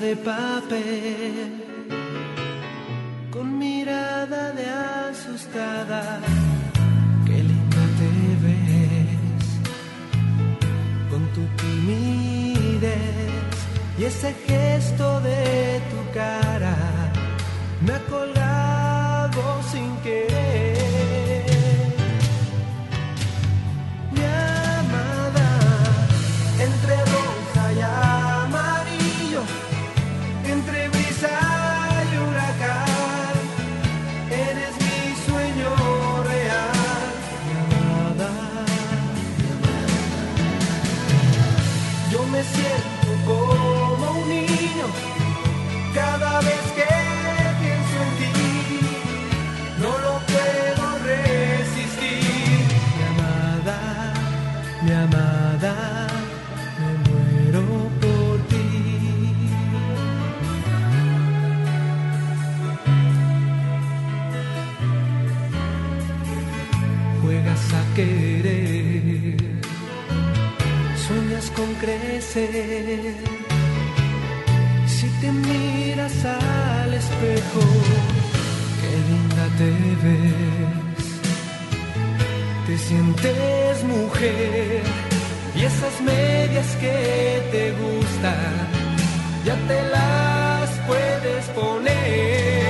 De papel, con mirada de asustada, qué linda te ves, con tu timidez y ese gesto de tu cara, crecer. Si te miras al espejo, qué linda te ves. Te sientes mujer y esas medias que te gustan, ya te las puedes poner.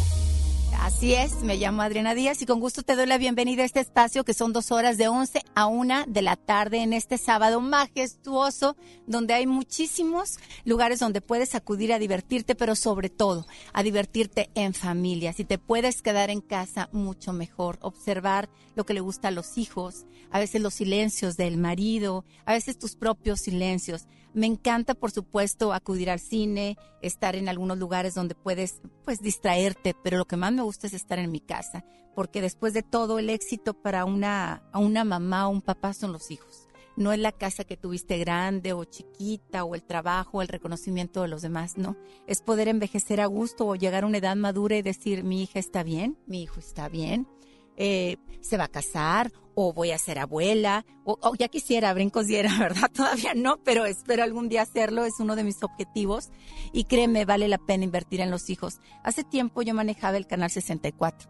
Así es, me llamo Adriana Díaz y con gusto te doy la bienvenida a este espacio que son dos horas de 11 a 1 de la tarde en este sábado majestuoso donde hay muchísimos lugares donde puedes acudir a divertirte, pero sobre todo a divertirte en familia. Si te puedes quedar en casa, mucho mejor. Observar lo que le gusta a los hijos, a veces los silencios del marido, a veces tus propios silencios. Me encanta, por supuesto, acudir al cine, estar en algunos lugares donde puedes, pues, distraerte, pero lo que más me gusta es estar en mi casa, porque después de todo, el éxito para una, una mamá o un papá son los hijos. No es la casa que tuviste grande o chiquita o el trabajo o el reconocimiento de los demás, no. Es poder envejecer a gusto o llegar a una edad madura y decir, mi hija está bien, mi hijo está bien, eh, se va a casar o voy a ser abuela o, ya quisiera, brincos diera, ¿verdad? Todavía no, pero espero algún día hacerlo, es uno de mis objetivos y créeme, vale la pena invertir en los hijos. Hace tiempo yo manejaba el canal 64,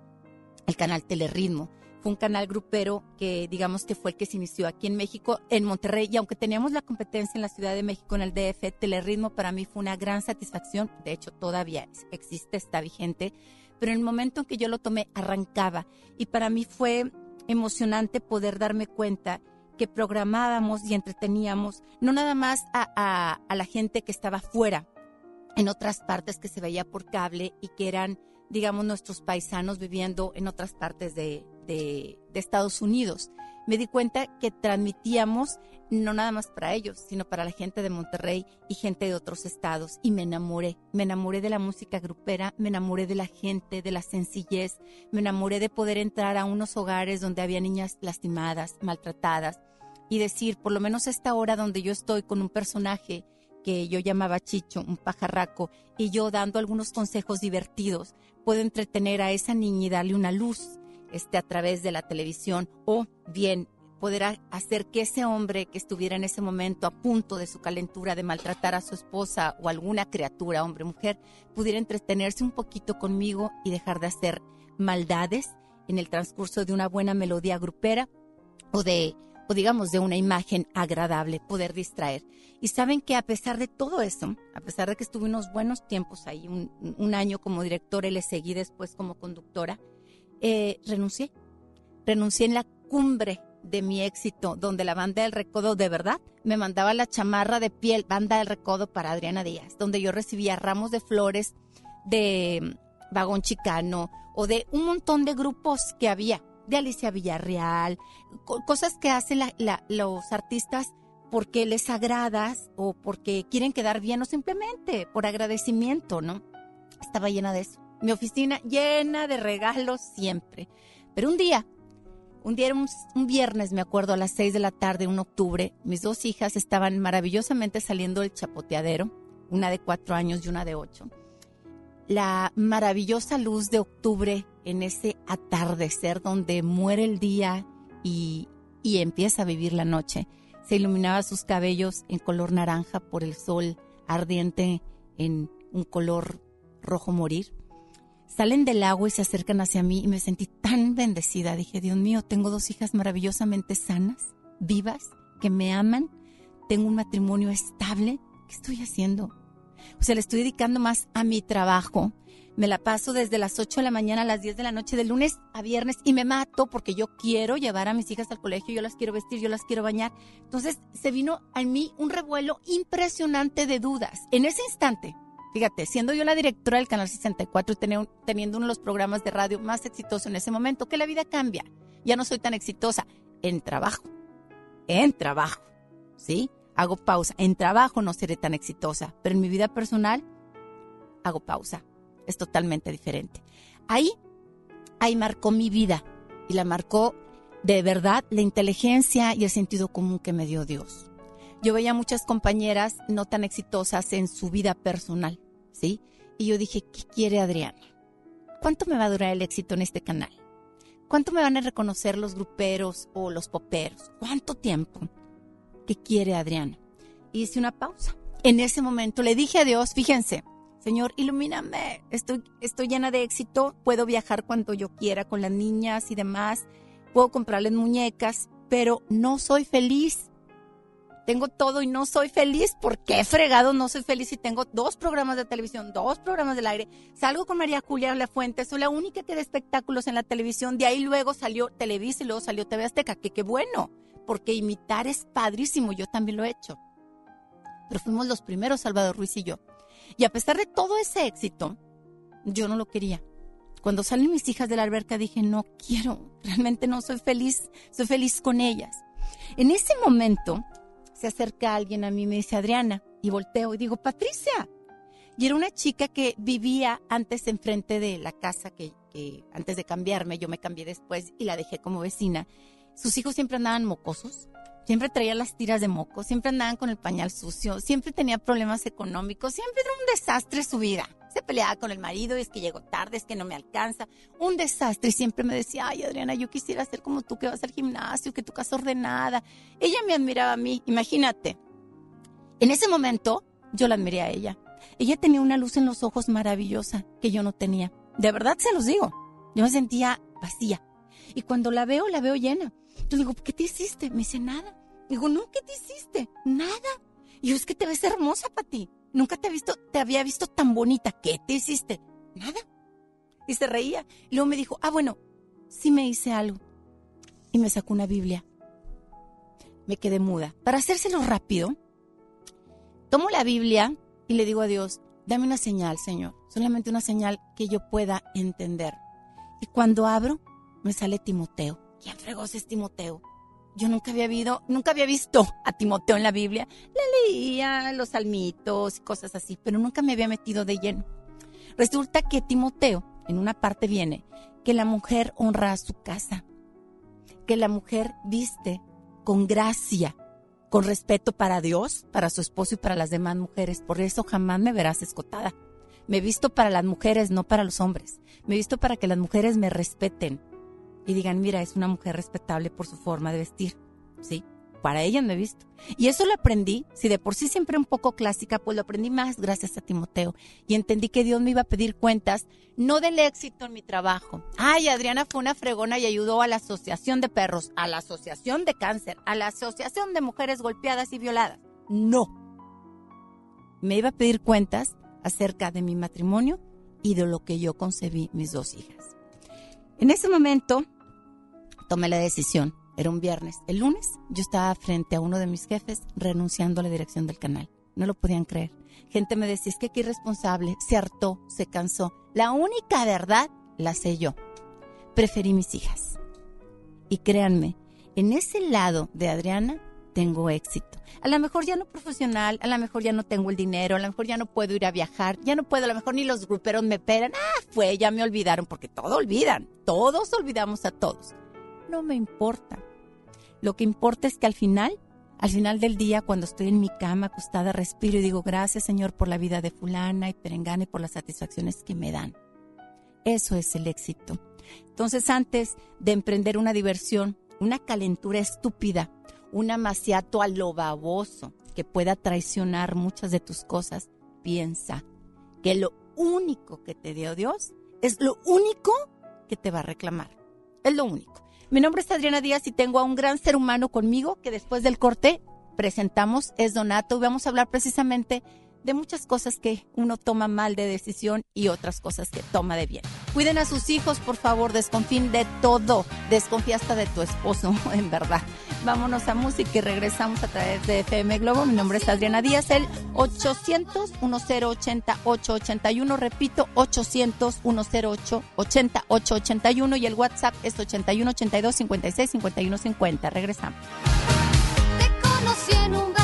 el canal Telerritmo. Fue un canal grupero que digamos que fue el que se inició aquí en México, en Monterrey, y aunque teníamos la competencia en la Ciudad de México, en el DF, Telerritmo para mí fue una gran satisfacción, de hecho todavía existe, está vigente, pero en el momento en que yo lo tomé arrancaba. Y para mí fue emocionante poder darme cuenta que programábamos y entreteníamos no nada más a, la gente que estaba fuera, en otras partes que se veía por cable y que eran, digamos, nuestros paisanos viviendo en otras partes de, de Estados Unidos me di cuenta que transmitíamos no nada más para ellos, sino para la gente de Monterrey y gente de otros estados. Y me enamoré, me enamoré de la música grupera, me enamoré de la gente, de la sencillez, me enamoré de poder entrar a unos hogares donde había niñas lastimadas, maltratadas, y decir, por lo menos esta hora donde yo estoy con un personaje que yo llamaba Chicho, un pajarraco, y yo dando algunos consejos divertidos, puedo entretener a esa niña y darle una luz este, a través de la televisión o bien poder hacer que ese hombre que estuviera en ese momento a punto de su calentura de maltratar a su esposa o alguna criatura, hombre o mujer, pudiera entretenerse un poquito conmigo y dejar de hacer maldades en el transcurso de una buena melodía grupera o de o digamos de una imagen agradable, poder distraer. Y saben que a pesar de todo eso, a pesar de que estuve unos buenos tiempos ahí, un, año como directora y le seguí después como conductora, eh, renuncié. Renuncié en la cumbre de mi éxito, donde la banda del recodo de verdad me mandaba la chamarra de piel, banda del recodo para Adriana Díaz, donde yo recibía ramos de flores de mm, Vagón Chicano o de un montón de grupos que había, de Alicia Villarreal, cosas que hacen los artistas porque les agradas o porque quieren quedar bien o simplemente por agradecimiento, ¿no? Estaba llena de eso mi oficina llena de regalos siempre. Pero un día, un día viernes, me acuerdo, a las seis de la tarde, un octubre, mis dos hijas estaban maravillosamente saliendo del chapoteadero, una de cuatro años y una de ocho. La maravillosa luz de octubre en ese atardecer donde muere el día y, y empieza a vivir la noche. Se iluminaba sus cabellos en color naranja por el sol ardiente en un color rojo morir salen del agua y se acercan hacia mí y me sentí tan bendecida. Dije, Dios mío, tengo dos hijas maravillosamente sanas, vivas, que me aman, tengo un matrimonio estable. ¿Qué estoy haciendo? O sea, le estoy dedicando más a mi trabajo. Me la paso desde las 8 de la mañana a las 10 de la noche, de lunes a viernes, y me mato porque yo quiero llevar a mis hijas al colegio, yo las quiero vestir, yo las quiero bañar. Entonces se vino a mí un revuelo impresionante de dudas. En ese instante, Fíjate, siendo yo la directora del Canal 64 y teniendo uno de los programas de radio más exitosos en ese momento, que la vida cambia. Ya no soy tan exitosa en trabajo. En trabajo. ¿Sí? Hago pausa. En trabajo no seré tan exitosa, pero en mi vida personal hago pausa. Es totalmente diferente. Ahí, ahí marcó mi vida y la marcó de verdad la inteligencia y el sentido común que me dio Dios yo veía muchas compañeras no tan exitosas en su vida personal, ¿sí? Y yo dije, ¿qué quiere Adriana? ¿Cuánto me va a durar el éxito en este canal? ¿Cuánto me van a reconocer los gruperos o los poperos? ¿Cuánto tiempo? ¿Qué quiere Adriana? hice una pausa. En ese momento le dije a Dios, fíjense, Señor, ilumíname, estoy, estoy llena de éxito, puedo viajar cuando yo quiera con las niñas y demás, puedo comprarles muñecas, pero no soy feliz tengo todo y no soy feliz. ¿Por qué fregado no soy feliz si tengo dos programas de televisión, dos programas del aire? Salgo con María Julia La Fuente, soy la única que da espectáculos en la televisión. De ahí luego salió Televisa y luego salió TV Azteca, que qué bueno, porque imitar es padrísimo, yo también lo he hecho. Pero fuimos los primeros, Salvador Ruiz y yo. Y a pesar de todo ese éxito, yo no lo quería. Cuando salen mis hijas de la alberca dije, no quiero, realmente no soy feliz, soy feliz con ellas. En ese momento se acerca alguien a mí y me dice, Adriana, y volteo y digo, Patricia. Y era una chica que vivía antes enfrente de la casa que, que antes de cambiarme, yo me cambié después y la dejé como vecina. Sus hijos siempre andaban mocosos, siempre traía las tiras de moco, siempre andaban con el pañal sucio, siempre tenía problemas económicos, siempre era un desastre su vida. Se peleaba con el marido y es que llegó tarde, es que no me alcanza. Un desastre. Y siempre me decía, ay Adriana, yo quisiera ser como tú que vas al gimnasio, que tu casa ordenada. Ella me admiraba a mí, imagínate. En ese momento yo la admiré a ella. Ella tenía una luz en los ojos maravillosa que yo no tenía. De verdad se los digo. Yo me sentía vacía. Y cuando la veo, la veo llena. Yo digo, ¿qué te hiciste? Me dice, nada. Digo, no, ¿qué te hiciste? Nada. Y yo, es que te ves hermosa, Pati. Nunca te, visto, te había visto tan bonita. ¿Qué te hiciste? Nada. Y se reía. Y luego me dijo, ah, bueno, sí me hice algo. Y me sacó una Biblia. Me quedé muda. Para hacérselo rápido, tomo la Biblia y le digo a Dios, dame una señal, Señor. Solamente una señal que yo pueda entender. Y cuando abro, me sale Timoteo. ¿Quién fregó es Timoteo? Yo nunca había, visto, a Timoteo en la Biblia. Le leía los salmitos y cosas así, pero nunca me había metido de lleno. Resulta que Timoteo, en una parte viene, que la mujer honra a su casa, que la mujer viste con gracia, con respeto para Dios, para su esposo y para las demás mujeres. Por eso jamás me verás escotada. Me visto para las mujeres, no para los hombres. Me visto para que las mujeres me respeten, y digan, mira, es una mujer respetable por su forma de vestir. ¿Sí? Para ella me he visto. Y eso lo aprendí, si de por sí siempre un poco clásica, pues lo aprendí más gracias a Timoteo. Y entendí que Dios me iba a pedir cuentas, no del éxito en mi trabajo. Ay, Adriana fue una fregona y ayudó a la Asociación de Perros, a la Asociación de Cáncer, a la Asociación de Mujeres Golpeadas y Violadas. No. Me iba a pedir cuentas acerca de mi matrimonio y de lo que yo concebí mis dos hijas. En ese momento tomé la decisión. Era un viernes. El lunes yo estaba frente a uno de mis jefes renunciando a la dirección del canal. No lo podían creer. Gente me decía, es que qué irresponsable, se hartó, se cansó. La única verdad la sé yo. Preferí mis hijas. Y créanme, en ese lado de Adriana tengo éxito. A lo mejor ya no profesional, a lo mejor ya no tengo el dinero, a lo mejor ya no puedo ir a viajar, ya no puedo, a lo mejor ni los gruperos me pegan. Ah, fue, ya me olvidaron, porque todo olvidan, todos olvidamos a todos. No me importa. Lo que importa es que al final, al final del día, cuando estoy en mi cama acostada, respiro y digo, gracias Señor por la vida de fulana y perengana y por las satisfacciones que me dan. Eso es el éxito. Entonces, antes de emprender una diversión, una calentura estúpida, un amaciato a lo baboso que pueda traicionar muchas de tus cosas, piensa que lo único que te dio Dios es lo único que te va a reclamar. Es lo único. Mi nombre es Adriana Díaz y tengo a un gran ser humano conmigo que después del corte presentamos, es Donato y vamos a hablar precisamente de muchas cosas que uno toma mal de decisión y otras cosas que toma de bien. Cuiden a sus hijos, por favor, desconfíen de todo. Desconfía hasta de tu esposo, en verdad. Vámonos a música y regresamos a través de FM Globo. Mi nombre es Adriana Díaz, el 800-1080-881. Repito, 800-1080-881 y el WhatsApp es 81 82 56 51 50. Regresamos. Te conocí en un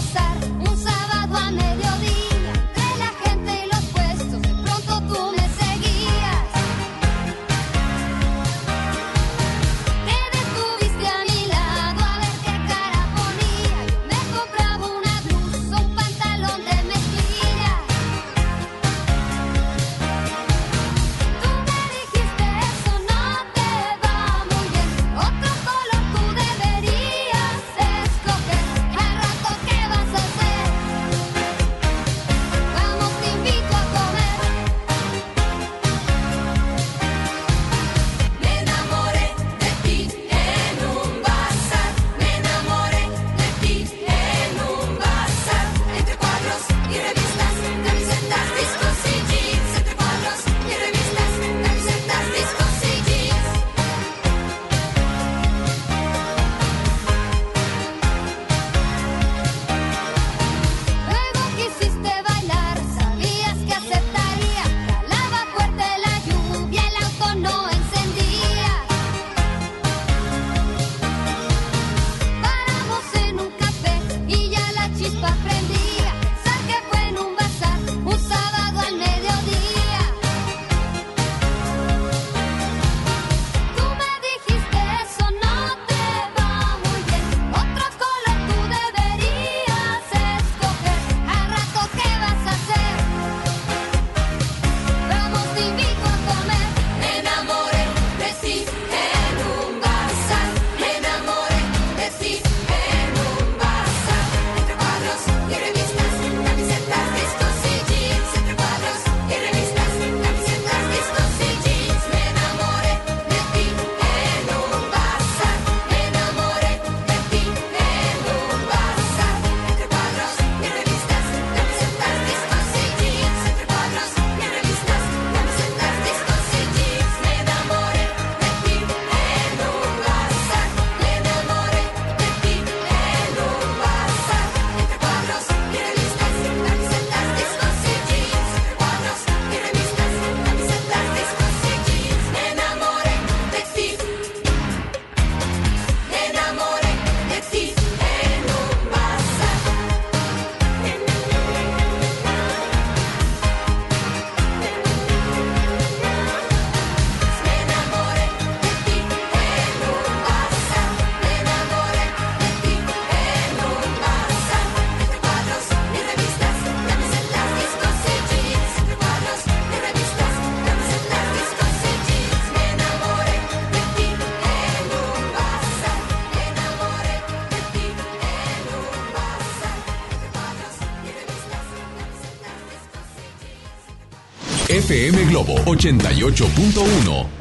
Globo 88.1.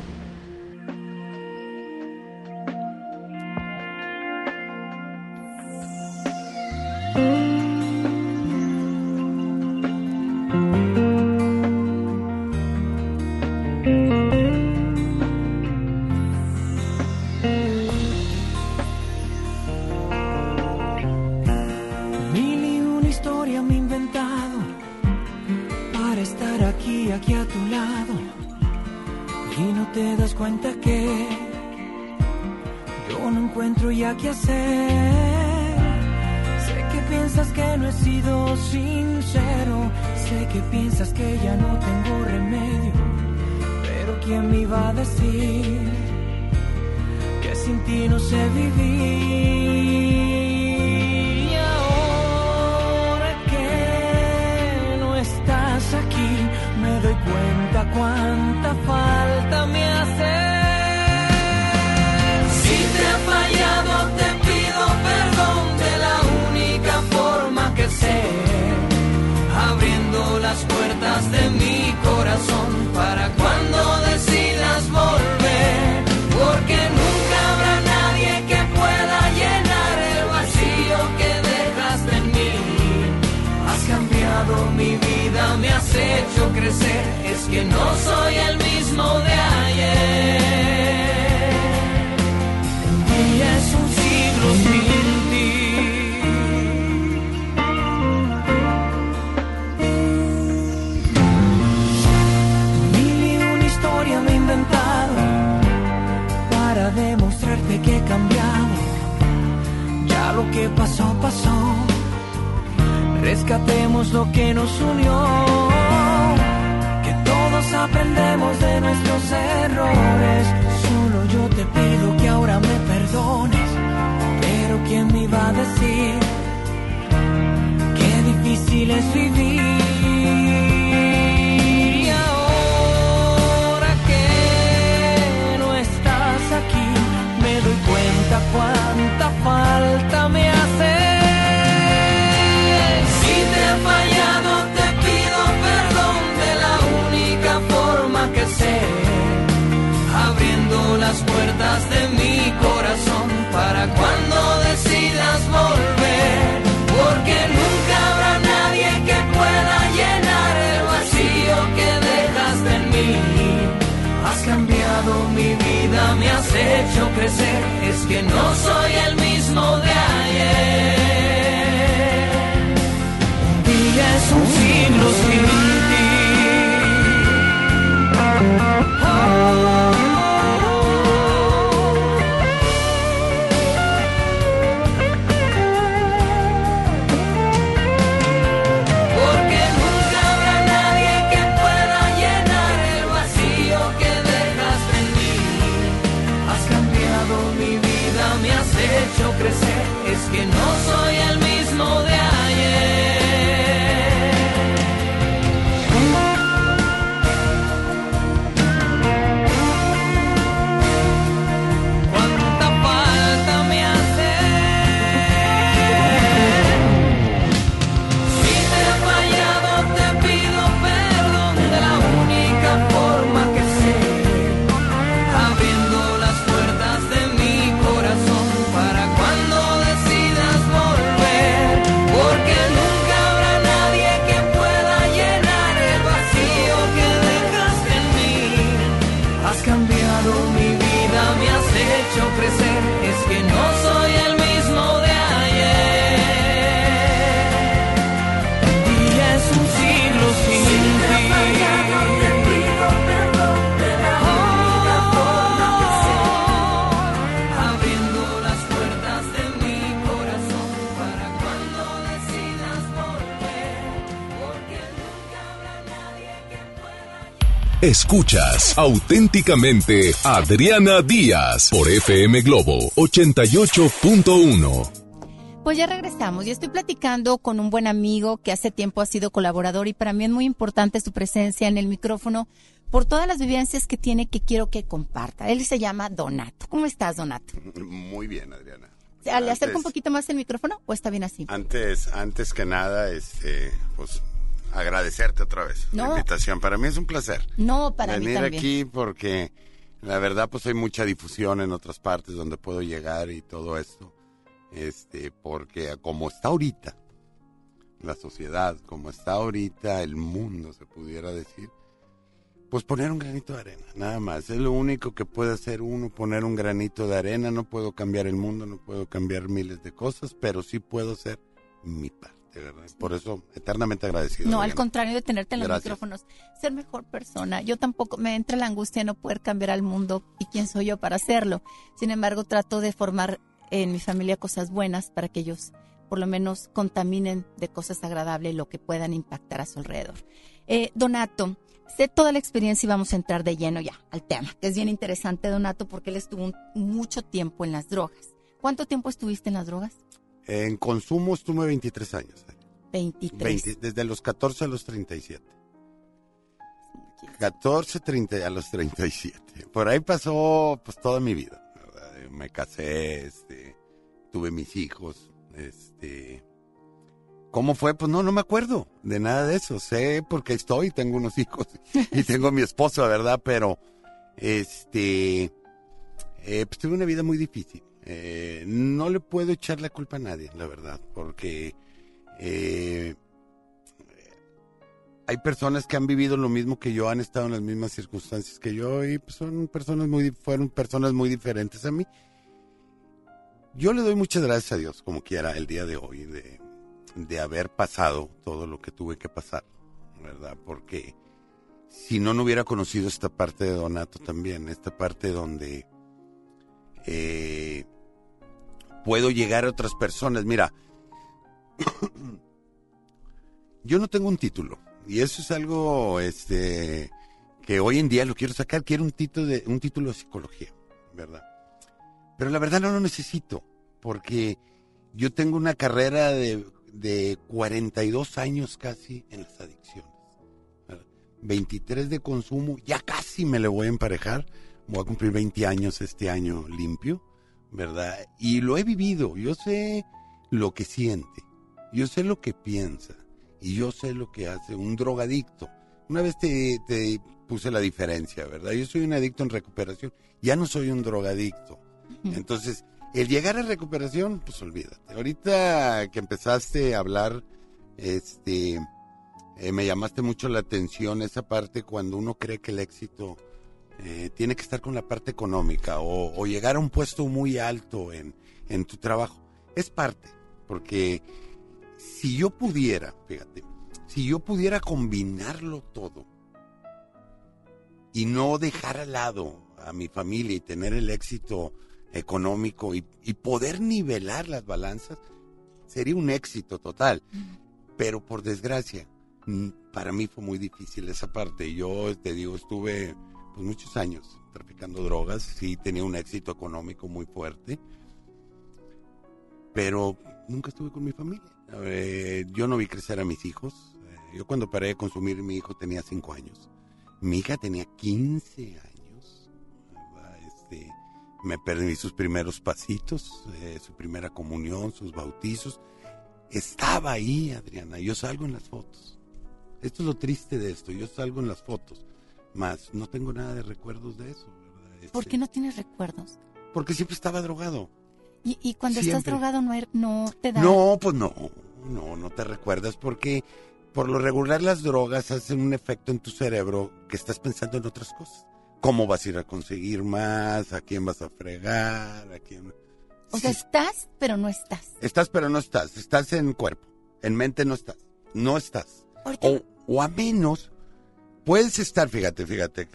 lo que pasó, pasó. Rescatemos lo que nos unió. Que todos aprendemos de nuestros errores. Solo yo te pido que ahora me perdones. Pero ¿quién me iba a decir? Qué difícil es vivir. cuánta falta me hace. vida me has hecho crecer, es que no soy el mismo de ayer. Un día es un siglo sin ti. Oh, Escuchas auténticamente Adriana Díaz por FM Globo 88.1. Pues ya regresamos. y estoy platicando con un buen amigo que hace tiempo ha sido colaborador y para mí es muy importante su presencia en el micrófono por todas las vivencias que tiene que quiero que comparta. Él se llama Donato. ¿Cómo estás, Donato? Muy bien, Adriana. ¿Le acerco un poquito más el micrófono o está bien así? Antes, antes que nada, este, pues agradecerte otra vez No. la invitación. Para mí es un placer No, para mí venir también. aquí porque la verdad pues hay mucha difusión en otras partes donde puedo llegar y todo esto. Este, porque como está ahorita la sociedad, como está ahorita el mundo, se pudiera decir, pues poner un granito de arena, nada más. Es lo único que puede hacer uno, poner un granito de arena. No puedo cambiar el mundo, no puedo cambiar miles de cosas, pero sí puedo hacer mi parte, Por eso, eternamente agradecido. No, al contrario de tenerte en los Gracias. micrófonos, ser mejor persona. Yo tampoco me entra la angustia de no poder cambiar al mundo y quién soy yo para hacerlo. Sin embargo, trato de formar en mi familia cosas buenas para que ellos por lo menos contaminen de cosas agradables lo que puedan impactar a su alrededor. Eh, Donato, sé toda la experiencia y vamos a entrar de lleno ya al tema, que es bien interesante, Donato, porque él estuvo un- mucho tiempo en las drogas. ¿Cuánto tiempo estuviste en las drogas? En consumo estuve 23 años. 23. 20, desde los 14 a los 37. 14, 30 a los 37. Por ahí pasó pues toda mi vida. ¿verdad? Me casé, este, tuve mis hijos, este ¿Cómo fue? Pues no, no me acuerdo de nada de eso. Sé porque estoy, tengo unos hijos y tengo mi esposa, ¿verdad? Pero este eh, pues tuve una vida muy difícil. Eh, no le puedo echar la culpa a nadie, la verdad, porque eh, hay personas que han vivido lo mismo que yo, han estado en las mismas circunstancias que yo y pues, son personas muy, fueron personas muy diferentes a mí. Yo le doy muchas gracias a Dios, como quiera, el día de hoy, de, de haber pasado todo lo que tuve que pasar, ¿verdad? Porque si no, no hubiera conocido esta parte de Donato también, esta parte donde eh, puedo llegar a otras personas. Mira, yo no tengo un título y eso es algo este que hoy en día lo quiero sacar, quiero un título de un título de psicología, ¿verdad? Pero la verdad no lo necesito porque yo tengo una carrera de, de 42 años casi en las adicciones. ¿verdad? 23 de consumo, ya casi me le voy a emparejar. Voy a cumplir 20 años este año limpio, ¿verdad? Y lo he vivido, yo sé lo que siente, yo sé lo que piensa y yo sé lo que hace un drogadicto. Una vez te, te puse la diferencia, ¿verdad? Yo soy un adicto en recuperación, ya no soy un drogadicto. Entonces, el llegar a recuperación, pues olvídate. Ahorita que empezaste a hablar, este, eh, me llamaste mucho la atención esa parte cuando uno cree que el éxito eh, tiene que estar con la parte económica o, o llegar a un puesto muy alto en, en tu trabajo. Es parte, porque si yo pudiera, fíjate, si yo pudiera combinarlo todo y no dejar al lado a mi familia y tener el éxito económico y, y poder nivelar las balanzas, sería un éxito total. Pero por desgracia, para mí fue muy difícil esa parte. Yo te digo, estuve pues, muchos años traficando drogas, sí tenía un éxito económico muy fuerte, pero nunca estuve con mi familia. Eh, yo no vi crecer a mis hijos. Eh, yo cuando paré de consumir, mi hijo tenía 5 años. Mi hija tenía 15 años. ¿verdad? Este, me perdí sus primeros pasitos, eh, su primera comunión, sus bautizos. Estaba ahí, Adriana. Yo salgo en las fotos. Esto es lo triste de esto. Yo salgo en las fotos. Más no tengo nada de recuerdos de eso. ¿verdad? ¿Por Este, qué no tienes recuerdos? Porque siempre estaba drogado. Y, y cuando estás drogado no, er- no te da... No, pues no, no, no te recuerdas porque por lo regular las drogas hacen un efecto en tu cerebro que estás pensando en otras cosas. ¿Cómo vas a ir a conseguir más? ¿A quién vas a fregar? ¿A quién? O sea, estás, pero no estás. estás pero no estás. Estás en cuerpo. En mente no estás. No estás. O, o a menos, puedes estar, fíjate, fíjate,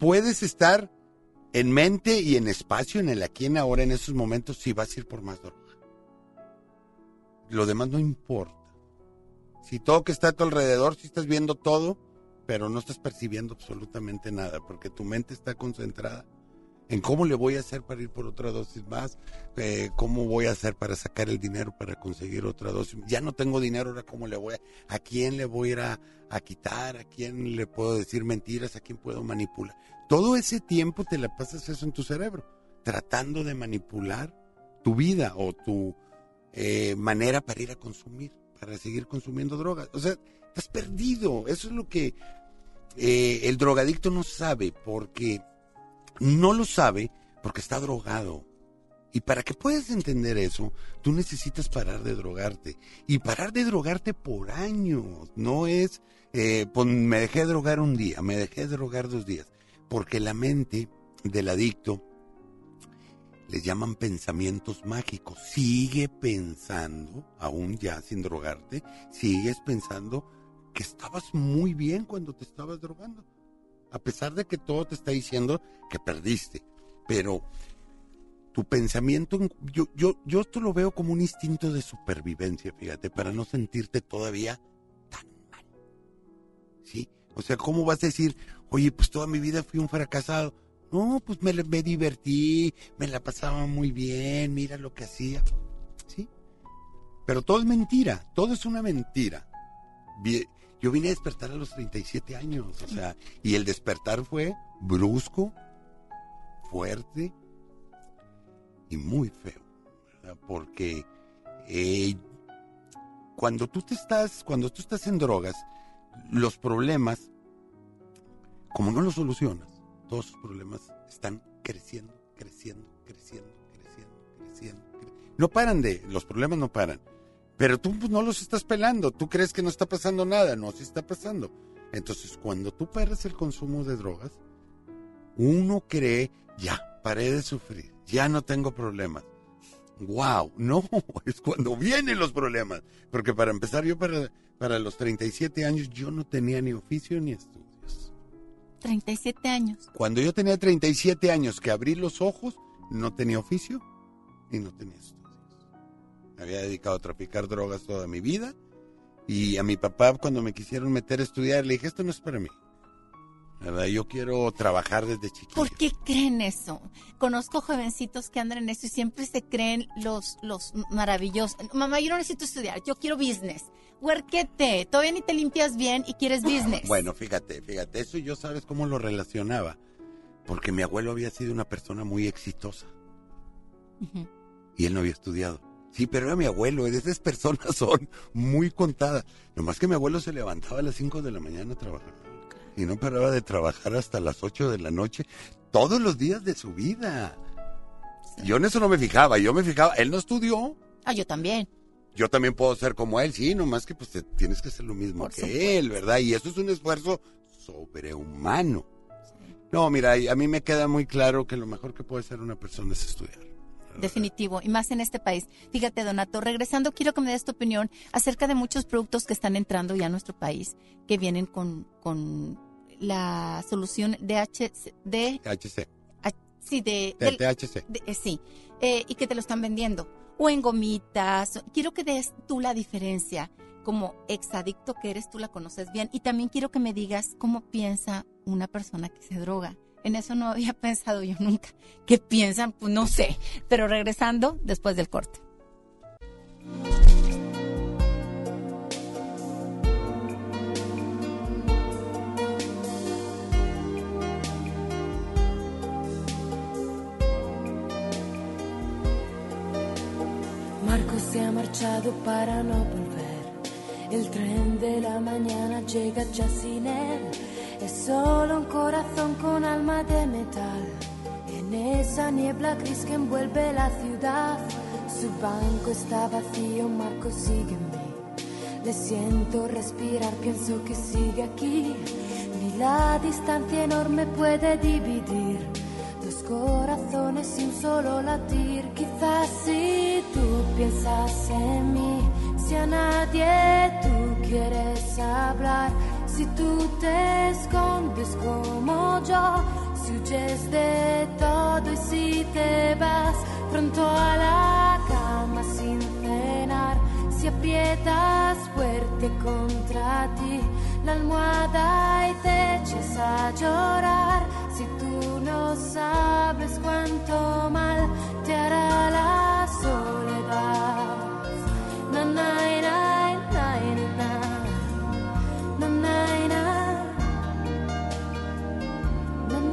puedes estar en mente y en espacio, en el aquí, en ahora, en esos momentos, si vas a ir por más droga. Lo demás no importa. Si todo que está a tu alrededor, si estás viendo todo, pero no estás percibiendo absolutamente nada, porque tu mente está concentrada en cómo le voy a hacer para ir por otra dosis más, eh, cómo voy a hacer para sacar el dinero para conseguir otra dosis. Ya no tengo dinero, ahora cómo le voy a, a quién le voy a ir a, quitar, a quién le puedo decir mentiras, a quién puedo manipular. Todo ese tiempo te la pasas eso en tu cerebro, tratando de manipular tu vida o tu eh, manera para ir a consumir, para seguir consumiendo drogas. O sea, Estás perdido. Eso es lo que eh, el drogadicto no sabe porque no lo sabe porque está drogado. Y para que puedas entender eso, tú necesitas parar de drogarte. Y parar de drogarte por años. No es, eh, me dejé de drogar un día, me dejé de drogar dos días. Porque la mente del adicto les llaman pensamientos mágicos. Sigue pensando, aún ya sin drogarte, sigues pensando que estabas muy bien cuando te estabas drogando. A pesar de que todo te está diciendo que perdiste. Pero tu pensamiento, yo, yo, esto lo veo como un instinto de supervivencia, fíjate, para no sentirte todavía tan mal. ¿Sí? O sea, ¿cómo vas a decir, oye, pues toda mi vida fui un fracasado? No, pues me, me divertí, me la pasaba muy bien, mira lo que hacía. ¿Sí? Pero todo es mentira, todo es una mentira. Vi- Yo vine a despertar a los 37 años, o sea, y el despertar fue brusco, fuerte y muy feo, ¿verdad? porque eh, cuando tú te estás, cuando tú estás en drogas, los problemas, como no los solucionas, todos los problemas están creciendo, creciendo, creciendo, creciendo, creciendo. cre- No paran de, los problemas no paran. Pero tú pues, no los estás pelando, tú crees que no está pasando nada, no, sí está pasando. Entonces, cuando tú paras el consumo de drogas, uno cree, ya, paré de sufrir, ya no tengo problemas. Wow, no, es cuando vienen los problemas. Porque para empezar, yo para, para los 37 años, yo no tenía ni oficio ni estudios. 37 años. Cuando yo tenía 37 años que abrí los ojos, no tenía oficio y no tenía estudios. Me había dedicado a traficar drogas toda mi vida y a mi papá cuando me quisieron meter a estudiar le dije, esto no es para mí. ¿Verdad? Yo quiero trabajar desde chiquito. ¿Por qué creen eso? Conozco jovencitos que andan en eso y siempre se creen los, los maravillosos. Mamá, yo no necesito estudiar, yo quiero business. Huerquete, todavía ni te limpias bien y quieres business. Bueno, fíjate, fíjate, eso yo sabes cómo lo relacionaba. Porque mi abuelo había sido una persona muy exitosa y él no había estudiado. Sí, pero era mi abuelo, esas personas son muy contadas. Nomás que mi abuelo se levantaba a las 5 de la mañana a trabajar y no paraba de trabajar hasta las 8 de la noche todos los días de su vida. Yo en eso no me fijaba, yo me fijaba, él no estudió, Ah, yo también. yo también puedo ser como él, sí, nomás que pues te- tienes que hacer lo mismo Por que supuesto. él, ¿verdad? Y eso es un esfuerzo sobrehumano. No, mira, a mí me queda muy claro que lo mejor que puede hacer una persona es estudiar. Definitivo, y más en este país. Fíjate, Donato, regresando, quiero que me des tu opinión acerca de muchos productos que están entrando ya a nuestro país, que vienen con, con la solución DH, de, THC, ah, sí, de, del- de- eh, sí, eh, y que te lo están vendiendo, o en gomitas. Quiero que des tú la diferencia, como exadicto que eres, tú la conoces bien, y también quiero que me digas cómo piensa una persona que se droga. En eso no había pensado yo nunca. ¿Qué piensan? Pues no sé. Pero regresando después del corte. Marco se ha marchado para no volver. El tren de la mañana llega ya sin él. Es solo un corazón con alma de metal. En esa niebla gris que envuelve la ciudad. Su banco está vacío, Marco sígueme. Le siento respirar, pienso que sigue aquí. Ni la distancia enorme puede dividir dos corazones un solo latir. Quizás si tú piensas en mí, si a nadie tú quieres hablar, si tú te escondes como yo, si huyes de todo y si te vas pronto a la cama sin cenar, si aprietas fuerte contra ti la almohada y te echas a llorar, si tú no sabes cuánto mal te hará la soledad. Na,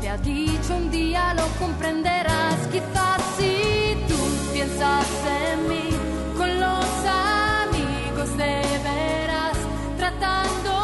Te ha dicho un día lo comprenderás, quizás si tú piensas en mí con los amigos de veras, tratando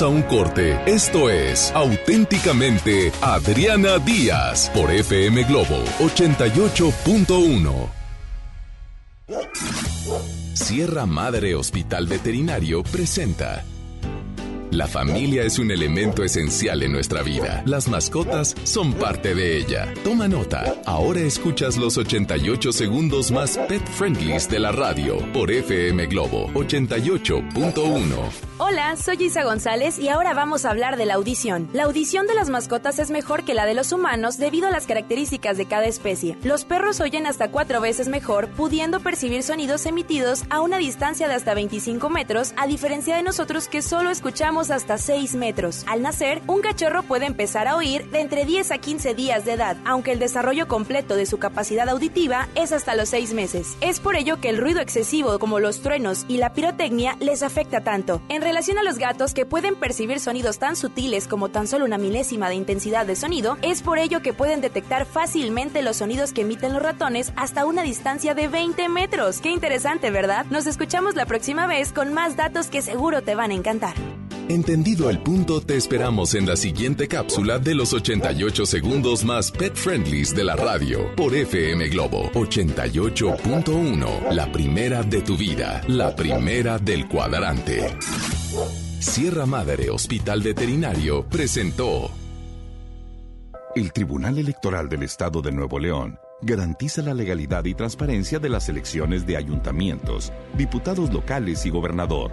A un corte. Esto es auténticamente Adriana Díaz por FM Globo 88.1. Sierra Madre Hospital Veterinario presenta. La familia es un elemento esencial en nuestra vida. Las mascotas son parte de ella. Toma nota. Ahora escuchas los 88 segundos más pet friendlies de la radio por FM Globo 88.1. Hola, soy Isa González y ahora vamos a hablar de la audición. La audición de las mascotas es mejor que la de los humanos debido a las características de cada especie. Los perros oyen hasta cuatro veces mejor, pudiendo percibir sonidos emitidos a una distancia de hasta 25 metros, a diferencia de nosotros que solo escuchamos hasta 6 metros. Al nacer, un cachorro puede empezar a oír de entre 10 a 15 días de edad, aunque el desarrollo completo de su capacidad auditiva es hasta los 6 meses. Es por ello que el ruido excesivo como los truenos y la pirotecnia les afecta tanto. Relación a los gatos que pueden percibir sonidos tan sutiles como tan solo una milésima de intensidad de sonido, es por ello que pueden detectar fácilmente los sonidos que emiten los ratones hasta una distancia de 20 metros. Qué interesante, ¿verdad? Nos escuchamos la próxima vez con más datos que seguro te van a encantar. Entendido el punto, te esperamos en la siguiente cápsula de los 88 segundos más pet friendlies de la radio por FM Globo 88.1. La primera de tu vida, la primera del cuadrante. Sierra Madre Hospital Veterinario presentó. El Tribunal Electoral del Estado de Nuevo León garantiza la legalidad y transparencia de las elecciones de ayuntamientos, diputados locales y gobernador,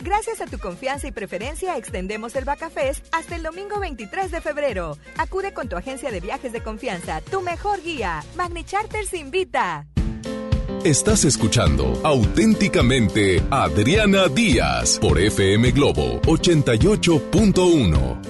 Gracias a tu confianza y preferencia, extendemos el Bacafest hasta el domingo 23 de febrero. Acude con tu agencia de viajes de confianza, tu mejor guía. Magni Charters invita. Estás escuchando auténticamente Adriana Díaz por FM Globo 88.1.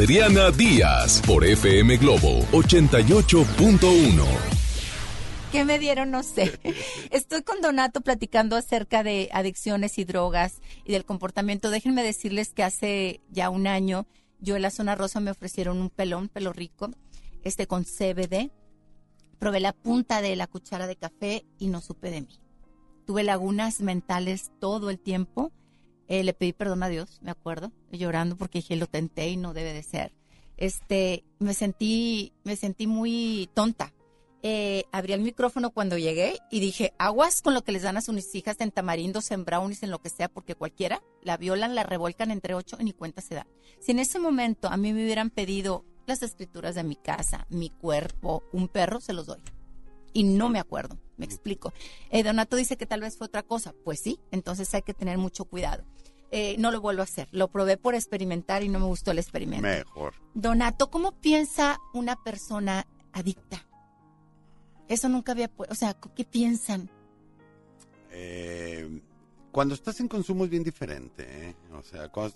Adriana Díaz por FM Globo 88.1. ¿Qué me dieron? No sé. Estoy con Donato platicando acerca de adicciones y drogas y del comportamiento. Déjenme decirles que hace ya un año yo en la zona rosa me ofrecieron un pelón, pelo rico, este con CBD. Probé la punta de la cuchara de café y no supe de mí. Tuve lagunas mentales todo el tiempo. Eh, le pedí perdón a Dios, me acuerdo, llorando porque dije lo tenté y no debe de ser. Este, me sentí, me sentí muy tonta. Eh, abrí el micrófono cuando llegué y dije, aguas con lo que les dan a sus hijas en tamarindos, en brownies, en lo que sea, porque cualquiera la violan, la revuelcan entre ocho y ni cuenta se da. Si en ese momento a mí me hubieran pedido las escrituras de mi casa, mi cuerpo, un perro, se los doy. Y no me acuerdo, me explico. Eh, Donato dice que tal vez fue otra cosa. Pues sí, entonces hay que tener mucho cuidado. Eh, no lo vuelvo a hacer. Lo probé por experimentar y no me gustó el experimento. Mejor. Donato, ¿cómo piensa una persona adicta? Eso nunca había, o sea, ¿qué piensan? Eh, cuando estás en consumo es bien diferente, ¿eh? O sea, cuando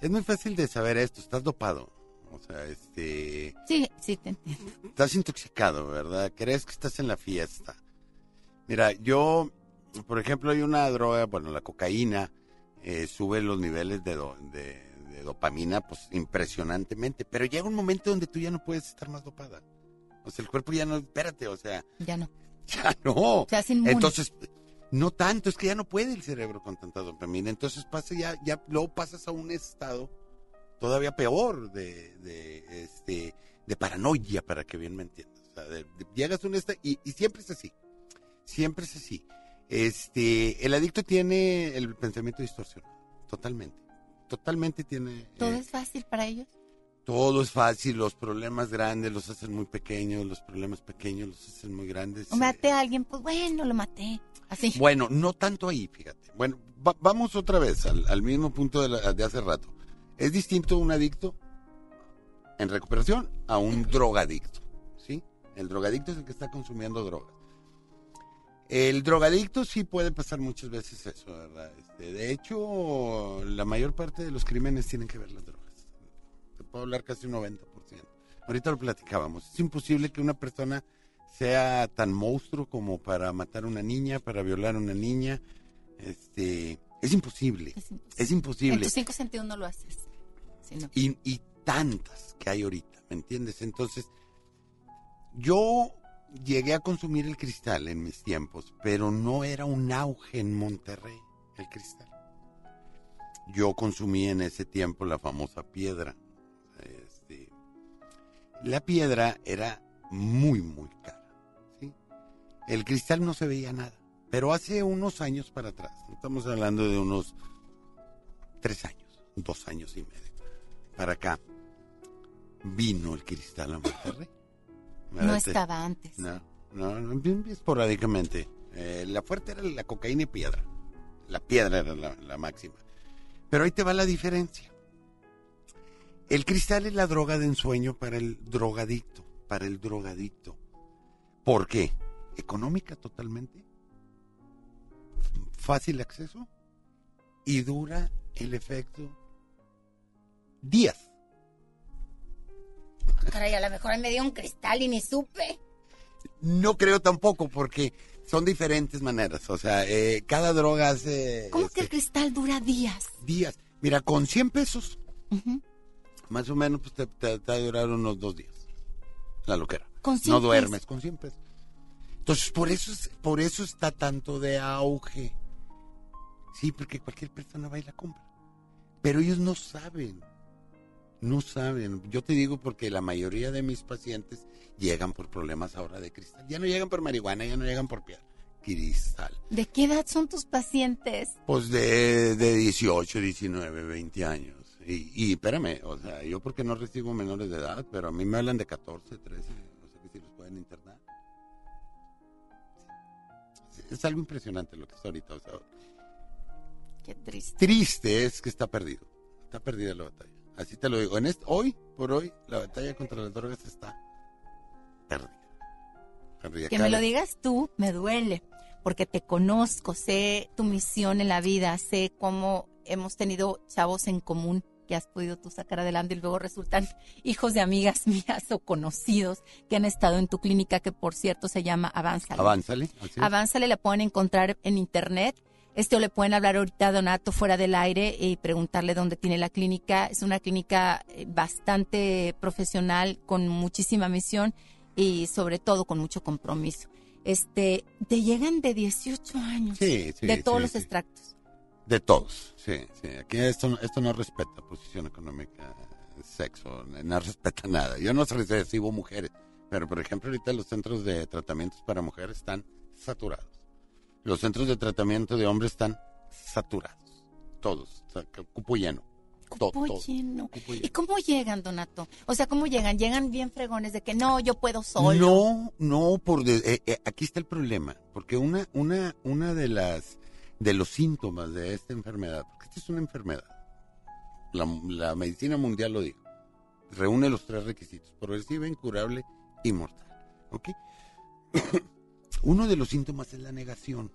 es muy fácil de saber esto, estás dopado. O sea, este, Sí, sí, te entiendo. estás intoxicado, ¿verdad? Crees que estás en la fiesta. Mira, yo, por ejemplo, hay una droga, bueno, la cocaína, eh, sube los niveles de, do- de- de dopamina, pues impresionantemente, pero llega un momento donde tú ya no puedes estar más dopada. O sea, el cuerpo ya no, espérate, o sea, Ya no. ya no. Se hace inmune. Entonces, no tanto, es que ya no puede el cerebro con tanta dopamina. Entonces pasa ya, ya luego pasas a un estado todavía peor de, de, este, de paranoia, para que bien me entiendas. O sea, de- de- llegas a un estado, y, y siempre es así. Siempre es así. Este, el adicto tiene el pensamiento distorsionado, totalmente. Totalmente tiene. ¿Todo eh, es fácil para ellos? todo es fácil, los problemas grandes los hacen muy pequeños, los problemas pequeños los hacen muy grandes. O maté a alguien, pues bueno, lo maté. Así. Bueno, no tanto ahí, fíjate. Bueno, va- vamos otra vez al, al mismo punto de, la- de hace rato. Es distinto un adicto en recuperación a un drogadicto, ¿sí? El drogadicto es el que está consumiendo drogas. El drogadicto sí puede pasar muchas veces eso, ¿verdad? Este, de hecho, la mayor parte de los crímenes tienen que ver las drogas. Te puedo hablar casi un 90%. Ahorita lo platicábamos. Es imposible que una persona sea tan monstruo como para matar a una niña, para violar a una niña. Este, es imposible. Es imposible. En tus cinco sentidos no lo haces. Sí, no. Y, y tantas que hay ahorita, ¿me entiendes? Entonces, yo llegué a consumir el cristal en mis tiempos, pero no era un auge en Monterrey el cristal. Yo consumí en ese tiempo la famosa piedra. Este, la piedra era muy, muy cara. ¿sí? El cristal no se veía nada. Pero hace unos años para atrás, estamos hablando de unos tres años, dos años y medio, para acá, vino el cristal a Monterrey. No ¿Verdad? estaba antes. No, no, no, bien esporádicamente. Eh, la fuerte era la cocaína y piedra. La piedra era la, la máxima. Pero ahí te va la diferencia. El cristal es la droga de ensueño para el drogadicto, para el drogadicto. ¿Por qué? Económica totalmente, fácil acceso y dura el efecto días. Caray, a lo mejor me dio un cristal y ni supe. No creo tampoco, porque son diferentes maneras. O sea, eh, cada droga hace ¿Cómo este, que el cristal dura días? días. Mira, con 100 pesos, Ujú. más o menos, pues te, te- te va a durar unos dos días. La loquera. Con 100 no duermes pesos. con 100 pesos. Entonces, por eso, es- por eso está tanto de auge. Sí, porque cualquier persona va y la compra. Pero ellos no saben. No saben. Yo te digo porque la mayoría de mis pacientes llegan por problemas ahora de cristal. Ya no llegan por marihuana, ya no llegan por piedra. Cristal. ¿De qué edad son tus pacientes? Pues de, de 18, 19, 20 años. Y, y espérame, o sea, yo porque no recibo menores de edad, pero a mí me hablan de 14, 13, o sea que si los pueden internar. Sí, Es algo impresionante lo que está ahorita. O sea, Qué triste. triste es que está perdido. Está perdida la batalla. Así te lo digo. En este, hoy, por hoy, la batalla contra las drogas está perdida. Perdida. Que me lo digas tú me duele, porque te conozco, sé tu misión en la vida, sé cómo hemos tenido chavos en común que has podido tú sacar adelante y luego resultan hijos de amigas mías o conocidos que han estado en tu clínica, que por cierto se llama Avánzale. Avánzale. así. Avánzale, la pueden encontrar en internet. Este o le pueden hablar ahorita a Donato fuera del aire y preguntarle dónde tiene la clínica. Es una clínica eh, bastante profesional, con muchísima misión y sobre todo con mucho compromiso. Este, te llegan de 18 años, Sí, sí, de todos sí, los extractos. De todos, sí, sí. Aquí esto, esto no respeta posición económica, sexo, no respeta nada. Yo no recibo mujeres, pero por ejemplo ahorita los centros de tratamientos para mujeres están saturados. Los centros de tratamiento de hombres están saturados. Todos, o sea, cupo lleno. Cupo todo. lleno. ¿Y cómo llegan, Donato? O sea, ¿cómo llegan? Llegan bien fregones de que no, yo puedo solo. No, no, por de- eh, eh, aquí está el problema, porque una, una, una de las de los síntomas de esta enfermedad, porque esta es una enfermedad, la, la medicina mundial lo dijo, reúne los tres requisitos: progresiva, incurable y mortal. ¿Ok? Uno de los síntomas es la negación.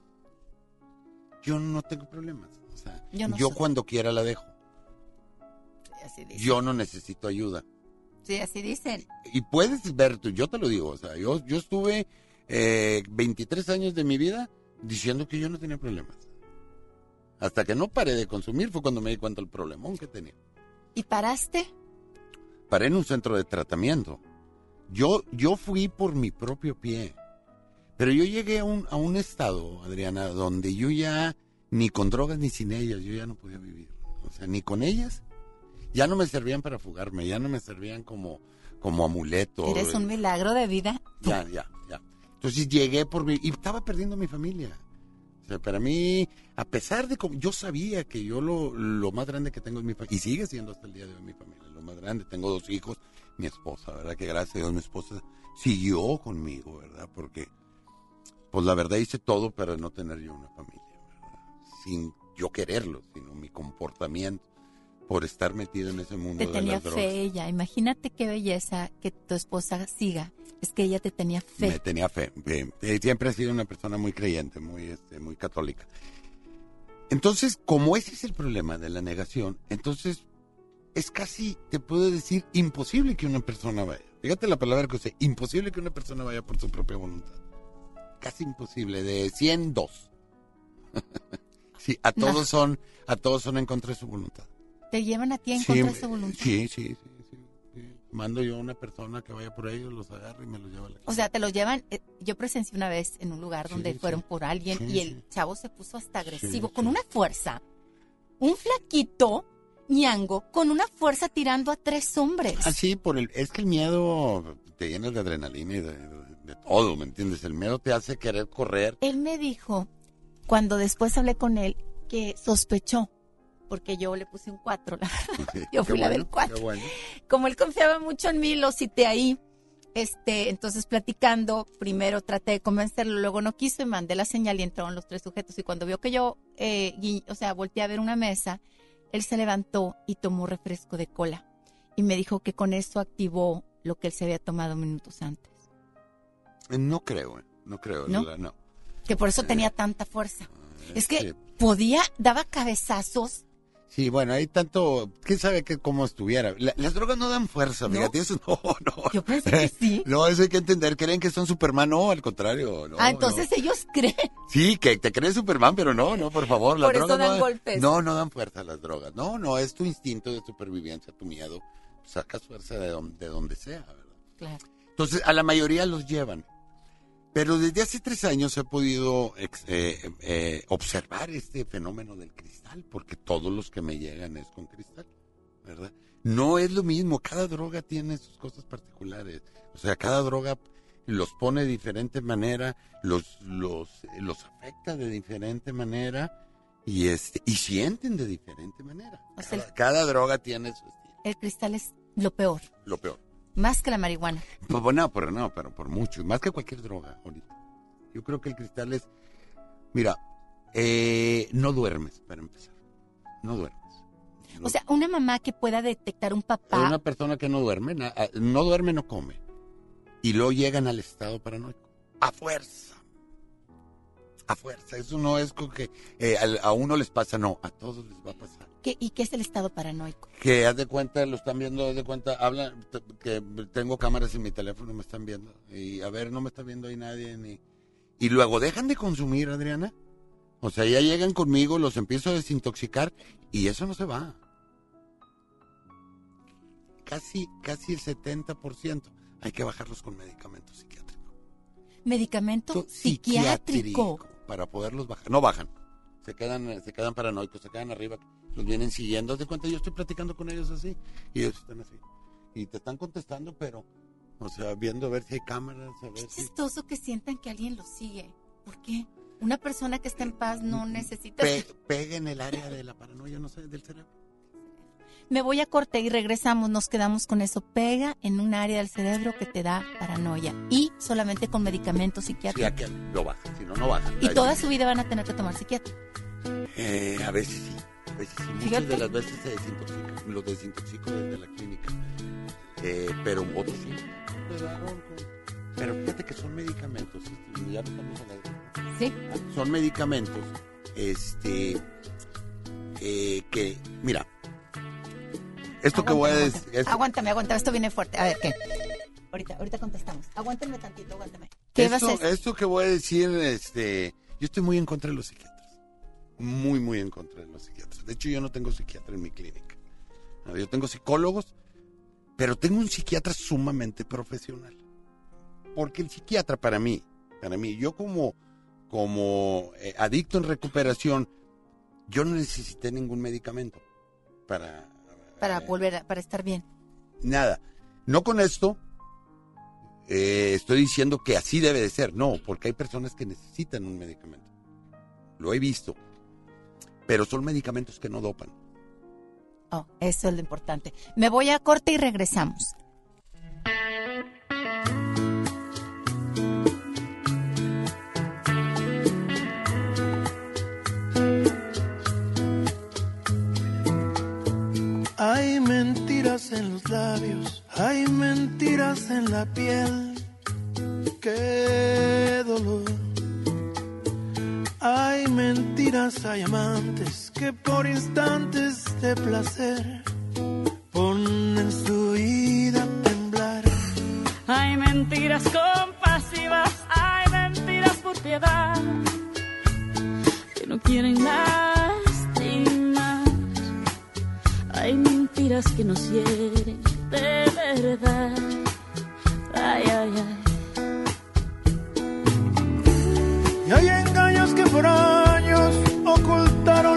Yo no tengo problemas. O sea, Yo no yo soy- cuando quiera la dejo. Así dicen. Yo no necesito ayuda. Sí, así dicen. Y puedes ver, tú, yo te lo digo, o sea, yo, yo estuve eh, 23 años de mi vida diciendo que yo no tenía problemas. Hasta que no paré de consumir fue cuando me di cuenta del problemón que tenía. ¿Y paraste? Paré en un centro de tratamiento. Yo, yo fui por mi propio pie. Pero yo llegué a un, a un estado, Adriana, donde yo ya, ni con drogas ni sin ellas, yo ya no podía vivir. O sea, ni con ellas, ya no me servían para fugarme, ya no me servían como, como amuleto. Eres un milagro de vida. Ya, ya, ya. Entonces llegué por mi... Y estaba perdiendo a mi familia. O sea, para mí, a pesar de... cómo- Yo sabía que yo lo, lo más grande que tengo es mi familia. Y sigue siendo hasta el día de hoy mi familia. Lo más grande. Tengo dos hijos, mi esposa, ¿verdad? Que gracias a Dios mi esposa siguió conmigo, ¿verdad? Porque, pues la verdad hice todo para no tener yo una familia, ¿verdad? Sin yo quererlo, sino mi comportamiento por estar metido en ese mundo Te de tenía las drogas. fe ella. Imagínate qué belleza que tu esposa siga. Es que ella te tenía fe. Me tenía fe. fe. Eh, Siempre he sido una persona muy creyente, muy, este, muy católica. Entonces, como ese es el problema de la negación, entonces es casi, te puedo decir, imposible que una persona vaya. Fíjate la palabra que usé, imposible que una persona vaya por su propia voluntad. Casi imposible, de 100, dos. sí, a No. todos son, a todos son en contra de su voluntad. Te llevan a ti en Sí, contra de su voluntad. Sí, sí, sí, sí, sí. Mando yo a una persona que vaya por ellos, los agarre y me los lleva a la O sea, te los llevan. eh, Yo presencié una vez en un lugar donde fueron por alguien y el chavo se puso hasta agresivo, con una fuerza. Un flaquito, ñango, con una fuerza tirando a tres hombres. Ah, sí, por el, es que el miedo te llena de adrenalina y de, de- de todo, ¿me entiendes? El miedo te hace querer correr. Él me dijo, cuando después hablé con él, que sospechó, porque yo le puse un cuatro, la verdad. Yo fui la bueno, del cuatro. qué bueno. Como él confiaba mucho en mí, lo cité ahí. Este, entonces platicando, primero traté de convencerlo, luego no quiso y mandé la señal y entraron los tres sujetos. Y cuando vio que yo, eh, o sea, volteé a ver una mesa, él se levantó y tomó refresco de cola. Y me dijo que con eso activó lo que él se había tomado minutos antes. Eh, No creo, eh, no creo, ¿No? la- no. Que por eso tenía tanta fuerza. Es que sí. podía, daba cabezazos. Sí, bueno, hay tanto, quién sabe que cómo estuviera. La- las drogas no dan fuerza, ¿No? fíjate, eso no, no. Yo pensé que sí. No, eso hay que entender, creen que son Superman, no, al contrario. No, ah, entonces ellos creen. Sí, que te crees Superman, pero no, no, por favor. Las Por eso drogas dan no, golpes. No, no dan fuerza las drogas. No, no, es tu instinto de supervivencia, tu miedo. Sacas fuerza de, de donde sea, ¿verdad? Claro. Entonces, a la mayoría los llevan. Pero desde hace tres años he podido ex- eh, eh, observar este fenómeno del cristal, porque todos los que me llegan es con cristal, ¿verdad? No es lo mismo, cada droga tiene sus cosas particulares. O sea, cada droga los pone de diferente manera, los, los, los afecta de diferente manera y, este, y sienten de diferente manera. O sea, Cada, cada droga tiene su estilo, El cristal es lo peor, lo peor. Más que la marihuana. Pues bueno, pero no, pero por mucho, más que cualquier droga ahorita. Yo creo que el cristal es, mira, eh, no duermes para empezar, no duermes. O sea, una mamá que pueda detectar un papá. una persona que no duerme, na- ah, no duerme, no come, y luego llegan al estado paranoico, a fuerza, a fuerza. Eso no es con que eh, a uno les pasa, no, a todos les va a pasar. ¿Qué- ¿Y qué es el estado paranoico? Que haz de cuenta, lo están viendo, haz de cuenta, hablan, que tengo cámaras en mi teléfono, me están viendo. Y a ver, no me está viendo ahí nadie. Ni... Y luego dejan de consumir, Adriana. O sea, ya llegan conmigo, los empiezo a desintoxicar y eso no se va. Casi, casi el 70%. Hay que bajarlos con medicamentos psiquiátricos. Medicamento psiquiátrico. Para poderlos bajar. No bajan. Se quedan, se quedan paranoicos, se quedan arriba. Los vienen siguiendo. Haz de cuenta, yo estoy platicando con ellos así. Y ellos están así. Y te están contestando, pero, o sea, viendo a ver si hay cámaras, a ver si... Chistoso que sientan que alguien los sigue. ¿Por qué? Una persona que está en paz no necesita... Pe- pega en el área de la paranoia, no sé, del cerebro. Me voy a corte y regresamos, nos quedamos con eso. Pega en un área del cerebro que te da paranoia. Y solamente con medicamentos Sí, psiquiátricos. aquí lo baja, si no, no baja. Y toda su vida van a tener que tomar psiquiátrico. Eh, a veces sí, a veces sí. Muchas Fíjate. de las veces se desintoxican, los desintoxico desde la clínica. Eh, pero otros sí. Pero fíjate que son medicamentos, este, ya estamos hablando. Sí. Son medicamentos, este, eh, que, mira, esto que voy a decir, esto- Aguántame, aguántame, esto viene fuerte. A ver, ¿qué? Ahorita, ahorita contestamos. Aguántame tantito, aguántame. ¿Qué vas a esto, decir? esto que voy a decir, este, yo estoy muy en contra de los psiquiatras. Muy, muy en contra de los psiquiatras. De hecho, yo no tengo psiquiatra en mi clínica. Yo tengo psicólogos, pero tengo un psiquiatra sumamente profesional. Porque el psiquiatra para mí, para mí, yo como, como eh, adicto en recuperación, yo no necesité ningún medicamento para Para volver, a- para estar bien. nada. No con esto eh, estoy diciendo que así debe de ser, no, porque hay personas que necesitan un medicamento. Lo he visto. Pero son medicamentos que no dopan. Oh, eso es lo importante. Me voy a corte y regresamos. Hay mentiras en los labios, hay mentiras en la piel. Qué dolor. Hay mentiras, hay amantes que por instantes de placer ponen su vida a temblar. Hay mentiras compasivas, hay mentiras por piedad que no quieren lastimar. Hay mentiras que nos hieren de verdad. Ay, ay, ay. Y hay engaños que por años ocultaron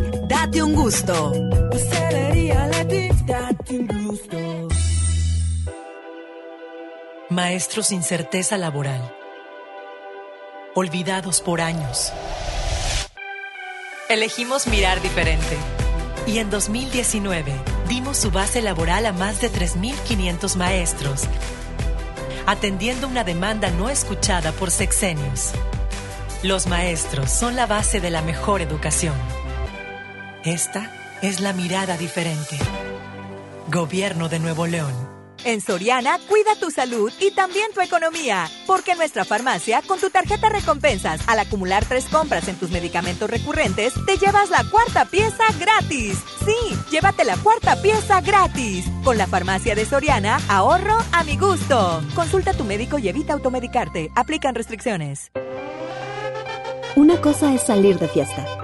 Date un gusto. Leti, date un gusto. Maestros sin certeza laboral. Olvidados por años. Elegimos mirar diferente. Y en 2019 dimos su base laboral a más de 3.500 maestros, atendiendo una demanda no escuchada por sexenios. Los maestros son la base de la mejor educación. Esta es la mirada diferente. Gobierno de Nuevo León. En Soriana, cuida tu salud y también tu economía. Porque en nuestra farmacia, con tu tarjeta recompensas, al acumular tres compras en tus medicamentos recurrentes, te llevas la cuarta pieza gratis. Sí, llévate la cuarta pieza gratis. Con la farmacia de Soriana, ahorro a mi gusto. Consulta a tu médico y evita automedicarte. Aplican restricciones. Una cosa es salir de fiesta.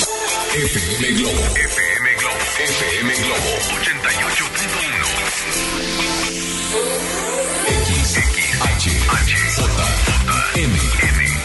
FM Globo. FM Globo. FM Globo 88.1. XHJM.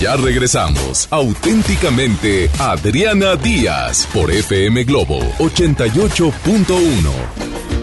Ya regresamos. Auténticamente Adriana Díaz por FM Globo 88.1.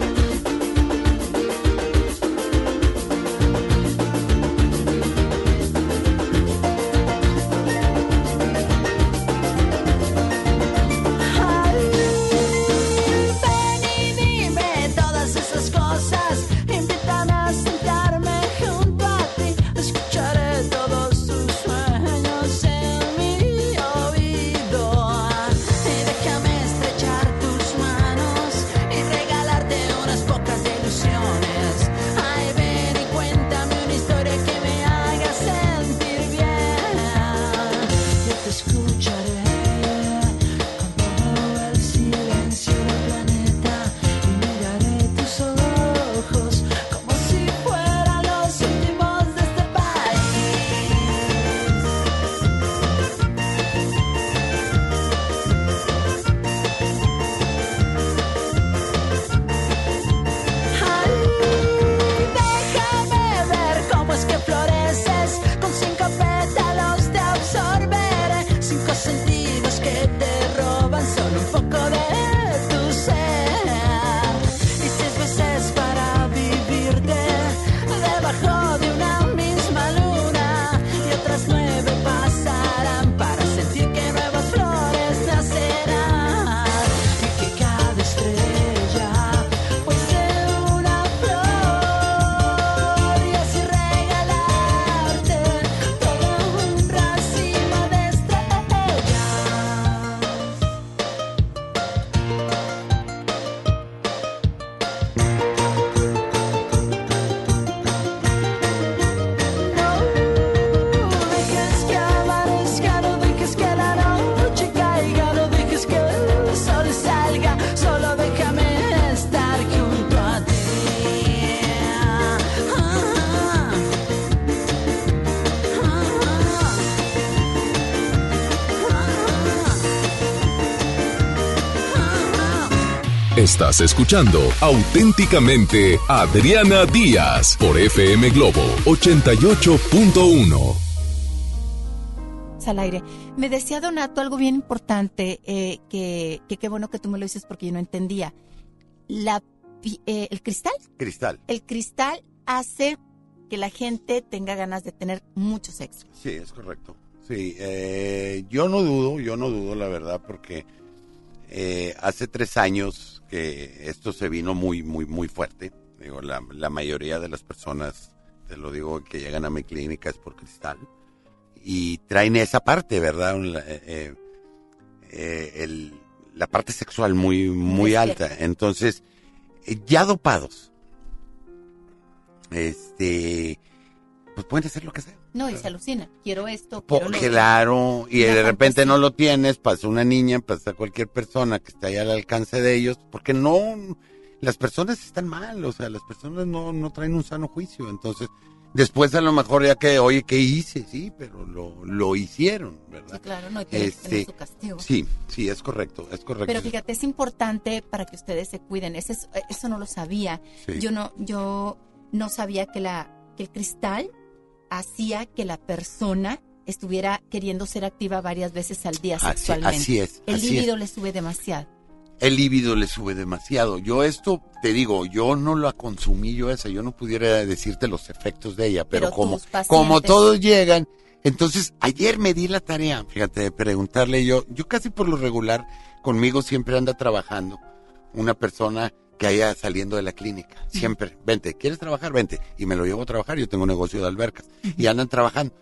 Estás escuchando auténticamente Adriana Díaz por FM Globo 88.1. Al aire. Me decía Donato algo bien importante, eh, que qué bueno que tú me lo dices porque yo no entendía. La, eh, ¿El cristal? Cristal. El cristal hace que la gente tenga ganas de tener mucho sexo. Sí, es correcto. Sí, eh, yo no dudo, yo no dudo la verdad, porque eh, hace tres años que esto se vino muy, muy, muy fuerte. Digo, la, la mayoría de las personas, te lo digo, que llegan a mi clínica es por cristal. Y traen esa parte, ¿verdad? La, eh, eh, el, la parte sexual muy, muy alta. Entonces, eh, ya dopados, este, pues pueden hacer lo que sea. No, y se alucina. Quiero esto, quiero lo claro, y de repente no lo tienes, pasa una niña, pasa cualquier persona que esté ahí al alcance de ellos, porque no, las personas están mal, o sea, las personas no, no traen un sano juicio, entonces, después a lo mejor ya que, oye, ¿qué hice? Sí, pero lo, lo hicieron, ¿verdad? Sí, claro, no, y tiene que tener su castigo. Sí, sí, es correcto, es correcto. Pero fíjate, es importante para que ustedes se cuiden. Ese es- eso no lo sabía. Sí. Yo no, yo no sabía que la, que el cristal hacía que la persona estuviera queriendo ser activa varias veces al día sexualmente. así es, El líbido le sube demasiado. el líbido le sube demasiado. Yo esto, te digo, yo no la consumí yo esa, yo no pudiera decirte los efectos de ella, pero, Pero como, como todos llegan, entonces ayer me di la tarea, fíjate, de preguntarle yo, yo casi por lo regular, conmigo siempre anda trabajando una persona que haya saliendo de la clínica, siempre, vente, ¿quieres trabajar? Vente, y me lo llevo a trabajar, yo tengo un negocio de albercas, y andan trabajando.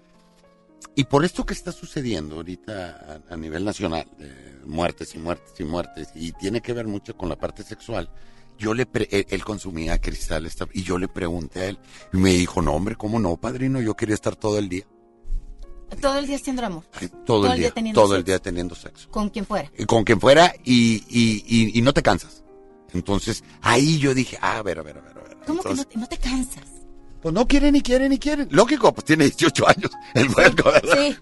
Y por esto que está sucediendo ahorita a, a nivel nacional, muertes y muertes y muertes, y tiene que ver mucho con la parte sexual, yo le pre- él, consumía cristal y yo le pregunté a él, y me dijo, no hombre, ¿cómo no, padrino? Yo quería estar todo el día, Todo el día haciendo el amor. todo, el día, teniendo todo el sexo. día teniendo sexo. Con quien fuera. Y con quien fuera y, y, y, y no te cansas. Entonces, ahí yo dije, ah, a ver, a ver, a ver, a ver. ¿Cómo Entonces, que no te, no te cansas? Pues no quiere ni quiere ni quiere. Lógico, pues tiene 18 años el huerco, ¿verdad? Sí,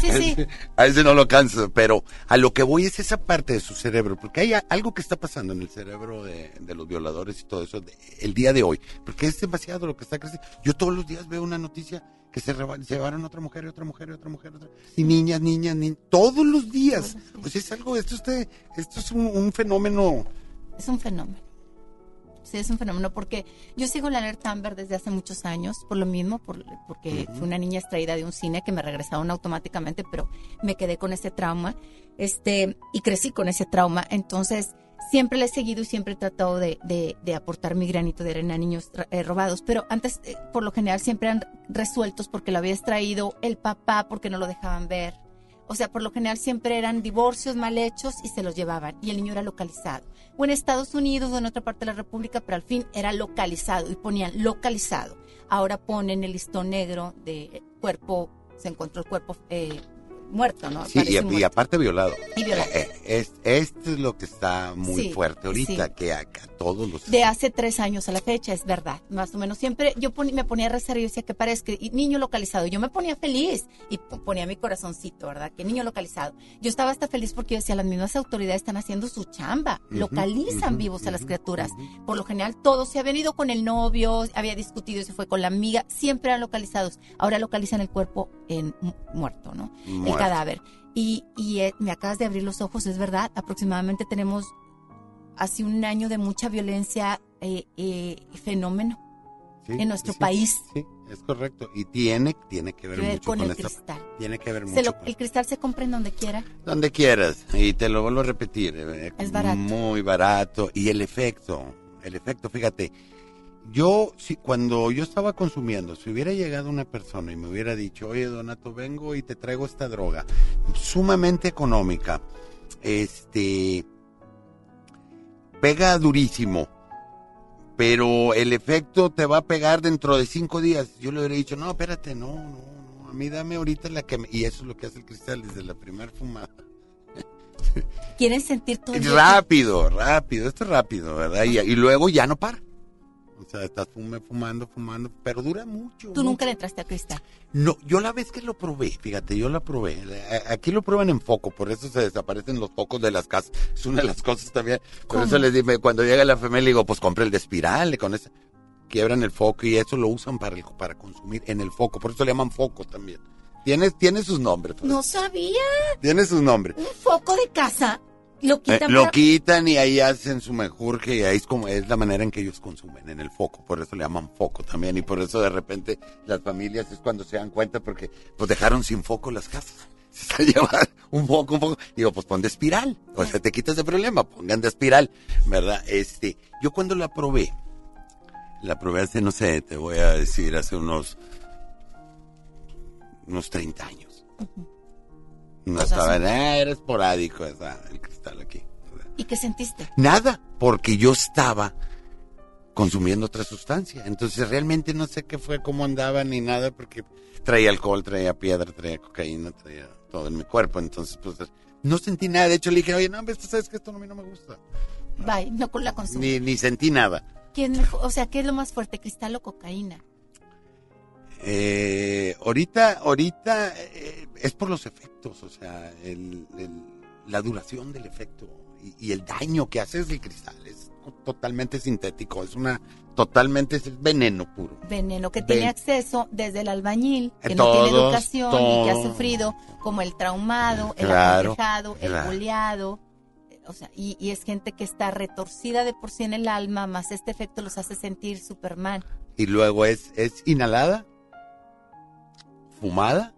sí, sí. A ese no lo canso, pero a lo que voy es esa parte de su cerebro, porque hay algo que está pasando en el cerebro de, de los violadores y todo eso de- el día de hoy, porque es demasiado lo que está creciendo. Yo todos los días veo una noticia que se, se llevaron otra mujer y otra mujer y otra mujer, otra- y niñas, niñas, niñas, todos los días. Pues es algo, esto, este- esto es un, un fenómeno. Es un fenómeno. Sí, es un fenómeno porque yo sigo la alerta Amber desde hace muchos años, por lo mismo, por- porque fui una niña extraída de un cine que me regresaron automáticamente, pero me quedé con ese trauma, este, y crecí con ese trauma. Entonces, siempre le he seguido y siempre he tratado de, de- de aportar mi granito de arena a niños eh, robados, pero antes, eh, por lo general, siempre eran resueltos porque lo había extraído el papá porque no lo dejaban ver. O sea, por lo general siempre eran divorcios mal hechos y se los llevaban y el niño era localizado. O en Estados Unidos o en otra parte de la República, pero al fin era localizado y ponían localizado. Ahora ponen el listón negro de cuerpo, se encontró el cuerpo eh, muerto, ¿no? Sí, y, aparte violado. Y violado. Eh, eh, es- esto es lo que está muy Sí, fuerte ahorita, sí. que a, a todos los... De hace tres años a la fecha, es verdad, más o menos. Siempre yo poni- me ponía a rezar y decía que parezca niño localizado. Yo me ponía feliz y ponía mi corazoncito, ¿verdad? Que niño localizado. Yo estaba hasta feliz porque yo decía, las mismas autoridades están haciendo su chamba, localizan vivos a las criaturas. Por lo general, todos se habían ido con el novio, había discutido y se fue con la amiga, siempre eran localizados. Ahora localizan el cuerpo en mu- muerto, ¿no? El Muerto. Cadáver. Y, y eh, me acabas de abrir los ojos, es verdad, aproximadamente tenemos hace un año de mucha violencia eh, eh, fenómeno Sí, en nuestro sí, país. Sí, es correcto. Y tiene, tiene que ver Que mucho con con, el esta... cristal. Tiene que ver mucho lo- con... el cristal se compra en donde quiera. Donde quieras. Y te lo vuelvo a repetir. eh, Es barato. Muy barato. Y el efecto, el efecto, fíjate. Yo, si, cuando yo estaba consumiendo, si hubiera llegado una persona y me hubiera dicho, oye, Donato, vengo y te traigo esta droga, sumamente económica, este, pega durísimo, pero el efecto te va a pegar dentro de cinco días. Yo le hubiera dicho, no, espérate, no, no, no, a mí dame ahorita la que me... Y eso es lo que hace el cristal desde la primera fumada. Quieren sentir todo Rápido, rápido, esto es rápido, ¿verdad? Y, y luego ya no para. O sea, estás fume, fumando, fumando, pero dura mucho. Tú nunca le entraste a cristal. No, yo la vez que lo probé, fíjate, yo la probé. Aquí lo prueban en foco, por eso se desaparecen los focos de las casas. Es una de las cosas también. Por ¿Cómo? eso les dije, cuando llega la familia, le digo, pues compre el de espiral, con ese. Quiebran el foco y eso lo usan para, el- para consumir en el foco. Por eso le llaman foco también. Tiene, tiene sus nombres. No sabía. Tiene sus nombres. Un foco de casa. Lo Eh, quitan lo para- quitan y ahí hacen su menjurje y ahí es como es la manera en que ellos consumen en el foco, por eso le llaman foco también y por eso de repente las familias es cuando se dan cuenta porque pues dejaron sin foco las casas. Se llevan un foco, un foco. Digo, pues pon de espiral. O sea, te quitas de problema, pongan de espiral, ¿verdad? Este, yo cuando la probé, la probé hace, no sé, te voy a decir, hace unos, unos 30 años. No O sea, estaba, ah, era esporádico esa, el cristal aquí. ¿Y qué sentiste? Nada, porque yo estaba consumiendo otra sustancia. Entonces realmente no sé qué fue, cómo andaba ni nada, porque traía alcohol, traía piedra, traía cocaína, traía todo en mi cuerpo. Entonces, pues no sentí nada. De hecho, le dije, oye, no, tú sabes que esto a mí no me gusta. Bye, no con la consumí. Ni, ni sentí nada. ¿Quién? O sea, ¿qué es lo más fuerte, cristal o cocaína? Eh, ahorita, ahorita eh, es por los efectos, o sea, el- el- la duración del efecto y, y el daño que hace es el cristal. Es totalmente sintético, es una, totalmente es veneno puro. Veneno que Ven- tiene acceso desde el albañil, que Eh, no tiene todos, educación y que ha sufrido, como el traumado, el Claro, aconsejado, el boleado. O sea, y, y es gente que está retorcida de por sí en el alma, más este efecto los hace sentir Superman. Y luego es, es inhalada, fumada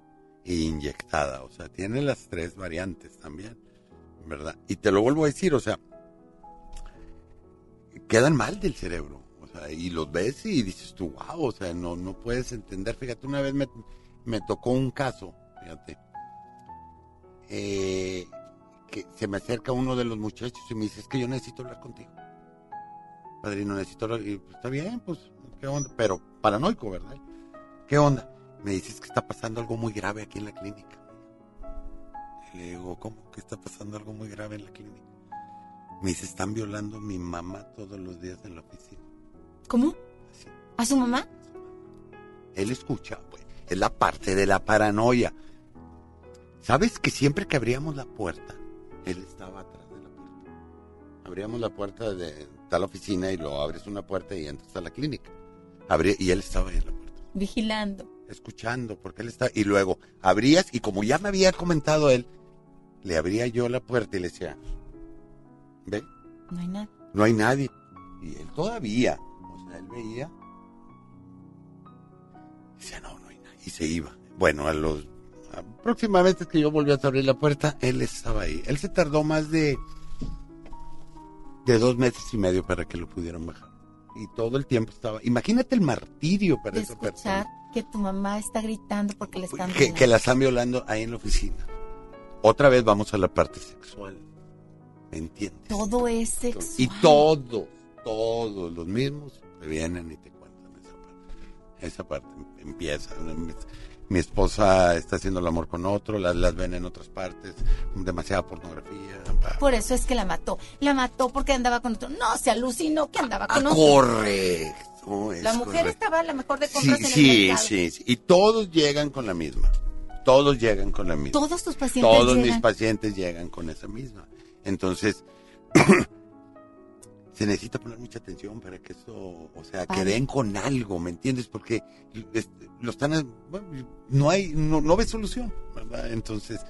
inyectada. O sea, tiene las tres variantes también, ¿verdad? Y te lo vuelvo a decir, o sea, quedan mal del cerebro. O sea, y los ves y dices tú, wow, o sea, no, no puedes entender. Fíjate, una vez me, me tocó un caso, fíjate, eh, que se me acerca uno de los muchachos y me dice, es que yo necesito hablar contigo. Padrino, necesito hablar. Y pues, está bien, pues, ¿qué onda? Pero paranoico, ¿verdad? ¿Qué onda? Me dices que está pasando algo muy grave aquí en la clínica. Y le digo, ¿cómo que está pasando algo muy grave en la clínica? Me dice, están violando a mi mamá todos los días en la oficina. ¿Cómo? ¿A su mamá? Él escucha, pues, es la parte de la paranoia. ¿Sabes que siempre que abríamos la puerta, él estaba atrás de la puerta? Abríamos la puerta de tal oficina y lo abres una puerta y entras a la clínica. Abrí- y él estaba ahí en la puerta, Vigilando. Escuchando, porque él está... Y luego abrías, y como ya me había comentado él, le abría yo la puerta y le decía, ve, No hay nada. no hay nadie. Y él todavía, o sea, él veía. Decía, no, no hay nadie. Y se iba. Bueno, a los aproximadamente que yo volví a abrir la puerta, él estaba ahí. Él se tardó más de de dos meses y medio para que lo pudieran bajar. Y todo el tiempo estaba. Imagínate el martirio para De esa persona. Que tu mamá está gritando porque le están Que, violando. que la están violando ahí en la oficina. Otra vez vamos a la parte sexual. ¿Me entiendes? Todo es sexual. Y todos, todos los mismos te vienen y te cuentan esa parte. Esa parte empieza. Mi esposa está haciendo el amor con otro, las, las ven en otras partes, demasiada pornografía. Por eso es que la mató. La mató porque andaba con otro. No, se alucinó que andaba con Ah, otro. correcto. Es La mujer correcto. estaba a la mejor de Sí, compras el sí, mercado. sí, sí. Y todos llegan con la misma. Todos llegan con la misma. Todos tus pacientes Todos mis pacientes llegan con esa misma. Entonces, se necesita poner mucha atención para que eso, o sea, que Vale. den con algo, ¿me entiendes? Porque lo están, bueno, no hay, no, no ves solución, ¿verdad? Entonces,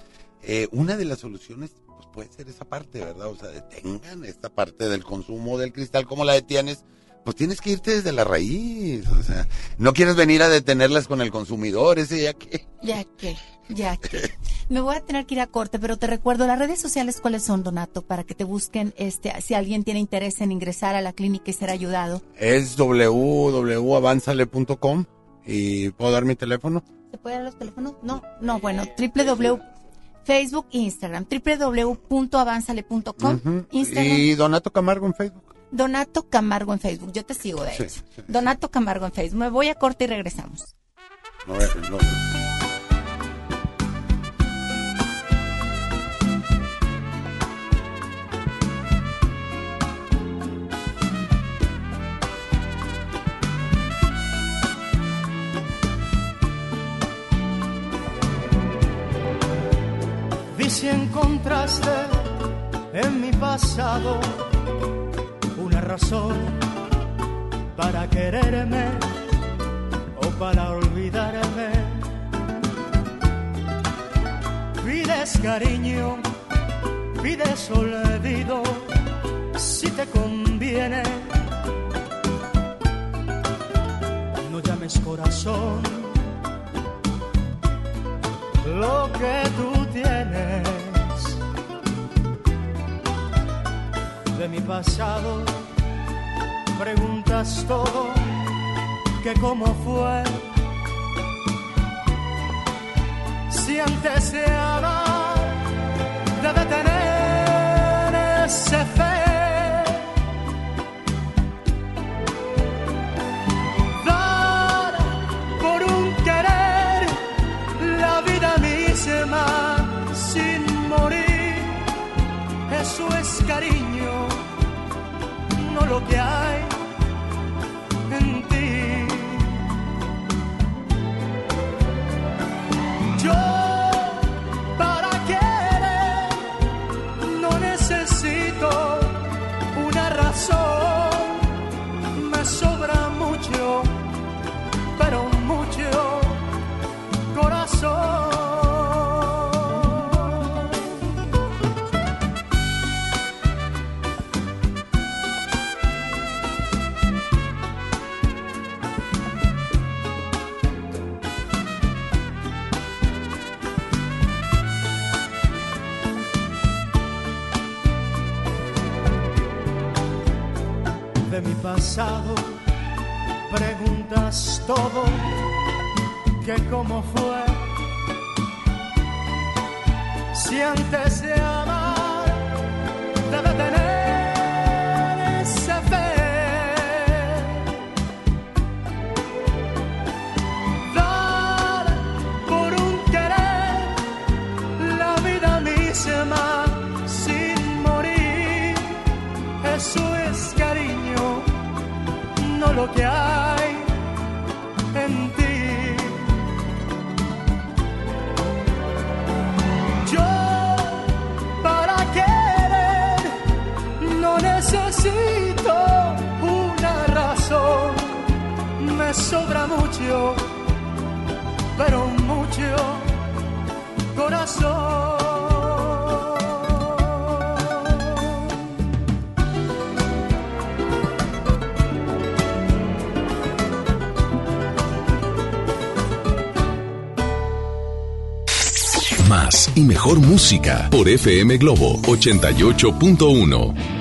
eh, una de las soluciones pues, puede ser esa parte, ¿verdad? O sea, detengan esta parte del consumo del cristal, ¿cómo la detienes? Pues tienes que irte desde la raíz, o sea, no quieres venir a detenerlas con el consumidor, ese ya que... Ya que, ya que. Me voy a tener que ir a corte, pero te recuerdo las redes sociales cuáles son, Donato, para que te busquen, este, si alguien tiene interés en ingresar a la clínica y ser ayudado. Es www.avanzale.com y puedo dar mi teléfono. ¿Se puede dar los teléfonos? No, no, bueno, www. Facebook e Instagram, www.avanzale.com, Ujú. Instagram, Y Donato Camargo en Facebook. Donato Camargo en Facebook. Yo te sigo, de hecho. Donato Camargo en Facebook. Me voy a corte y regresamos. No, no, no. encontraste en mi pasado para quererme o para olvidarme. Pides cariño, pides olvido, si te conviene. No llames corazón lo que tú tienes de mi pasado. Preguntas todo, que cómo fue. Si antes de amar debe tener ese fe. Dar por un querer la vida misma sin morir. Eso es cariño, lo que preguntas todo, que cómo fue, si antes lo que hay mejor música por FM Globo 88.1.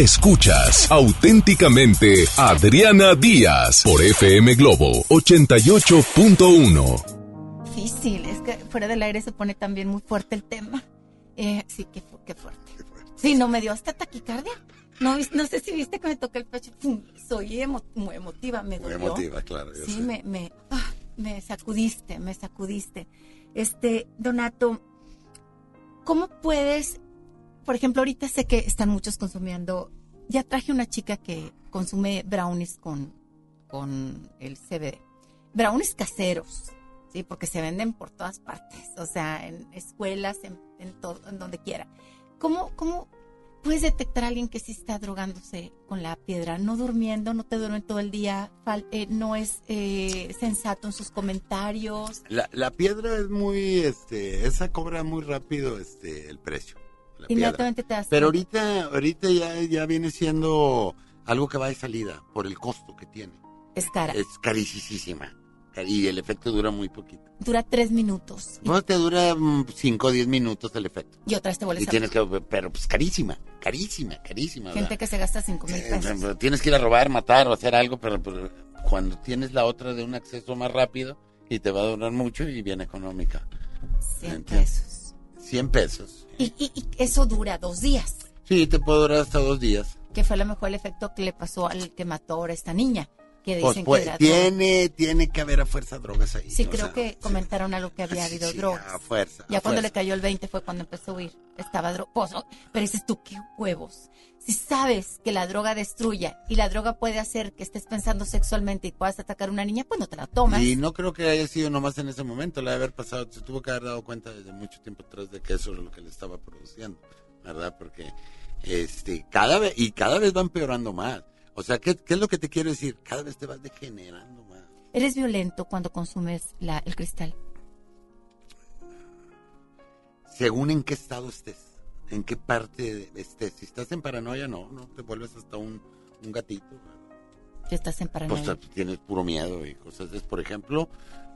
Escuchas auténticamente Adriana Díaz por FM Globo 88.1. Difícil, es que fuera del aire se pone también muy fuerte el tema. Eh, sí, qué, fu- qué fuerte. Sí, no me dio hasta taquicardia. No, no sé si viste que me toqué el pecho. Pum, Soy emo- muy emotiva, me Muy dolió. emotiva, claro. yo Sí, sé. me, me, ah, me sacudiste, me sacudiste. Este, Donato, ¿cómo puedes, por ejemplo, ahorita sé que están muchos consumiendo, ya traje una chica que consume brownies con, con el CBD. Brownies caseros, sí, porque se venden por todas partes, o sea, en escuelas, en, en todo, en donde quiera. ¿Cómo, cómo puedes detectar a alguien que sí está drogándose con la piedra? No durmiendo, no te duerme todo el día, eh, no es eh, sensato en sus comentarios. La, la piedra es muy, este, esa cobra muy rápido, este, el precio. La piedra. Inmediatamente te das Pero ahorita, ahorita ya, ya viene siendo algo que va de salida por el costo que tiene. Es cara. Es carísima. Y el efecto dura muy poquito. Dura tres minutos No te dura 5 o 10 minutos el efecto. y otra vez te vuelves Y a... tienes que, pero pues carísima, carísima, carísima. Gente ¿verdad? que se gasta cinco mil Eh, pesos. Tienes que ir a robar, matar o hacer algo, pero, pero cuando tienes la otra de un acceso más rápido y te va a durar mucho y bien económica. 100 ¿Entiendes? pesos. 100 pesos. Y, y- y eso dura dos días, Sí, te puede durar hasta dos días. que fue a lo mejor el efecto que le pasó al que mató ahora a esta niña, que Pues, dicen pues, que era droga. tiene, tiene que haber a fuerza drogas ahí. Sí, creo sea, que comentaron algo que había habido sí, drogas. a fuerza. Ya a cuando fuerza. le cayó el 20 fue cuando empezó a huir. Estaba drogoso. Pero dices tú, qué huevos. Si sabes que la droga destruye y la droga puede hacer que estés pensando sexualmente y puedas atacar a una niña, pues no te la tomas. Y no creo que haya sido nomás en ese momento, le ha de haber pasado, se tuvo que haber dado cuenta desde mucho tiempo atrás de que eso era lo que le estaba produciendo, ¿verdad? Porque este cada vez y cada vez va empeorando más. O sea, ¿qué, qué es lo que te quiero decir? Cada vez te vas degenerando más. Eres violento cuando consumes la, el cristal. Según en qué estado estés, en qué parte estés. Si estás en paranoia, no, no te vuelves hasta un, un gatito. Si estás en paranoia. Pues tienes puro miedo y cosas. de- Por ejemplo,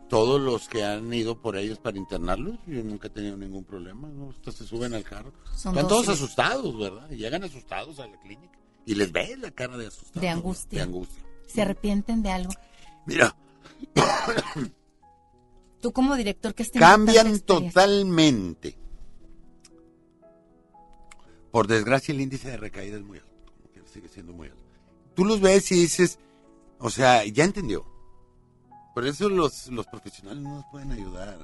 todos los que han ido por ellos para internarlos, yo nunca he tenido ningún problema. ¿no? Hasta se suben al carro. Son Están todos asustados, ¿verdad? Y llegan asustados a la clínica. Y les ves la cara de asustado. De angustia. De angustia. ¿Se arrepienten de algo? Mira, Tú como director que tanta cambian totalmente. Por desgracia, el índice de recaída es muy alto. Sigue siendo muy alto. Tú los ves y dices, o sea, ya entendió. Por eso los, los profesionales no nos pueden ayudar.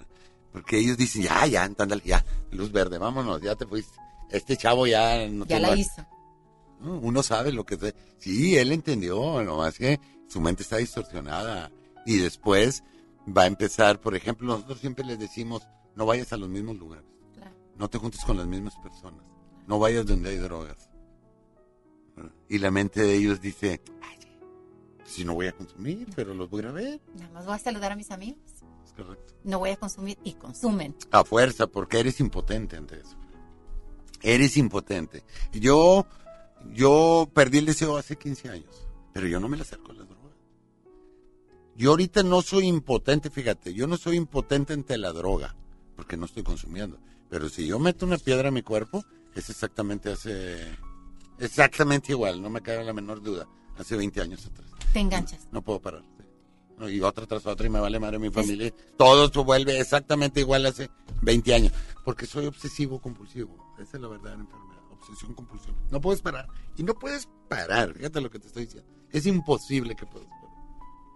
Porque ellos dicen, ya, ya, ándale, ya, luz verde, vámonos, ya te fuiste. Este chavo ya no Ya te la hizo. ¿No? Uno sabe lo que... se- Sí, él entendió, nomás que su mente está distorsionada. Y después va a empezar, por ejemplo, nosotros siempre les decimos, no vayas a los mismos lugares. No te juntes con las mismas personas. No vayas donde hay drogas. Y la mente de ellos dice, "Ay, si no voy a consumir, pero los voy a ver. Nada más voy a saludar a mis amigos. Es correcto. No voy a consumir y consumen. A fuerza, porque eres impotente ante eso. Eres impotente. Yo, yo perdí el deseo hace 15 años, pero yo no me le acerco a la droga. Yo ahorita no soy impotente, fíjate, yo no soy impotente ante la droga, porque no estoy consumiendo. Pero si yo meto una piedra en mi cuerpo, es exactamente hace, exactamente igual, no me cabe la menor duda, hace 20 años atrás. Te enganchas. No puedo parar. No, y otra tras otra y me vale madre mi familia. Todo se vuelve exactamente igual hace 20 años. Porque soy obsesivo compulsivo. Esa es la verdadera enfermedad. Obsesión compulsiva. No puedes parar. Y no puedes parar. Fíjate lo que te estoy diciendo. Es imposible que puedas parar.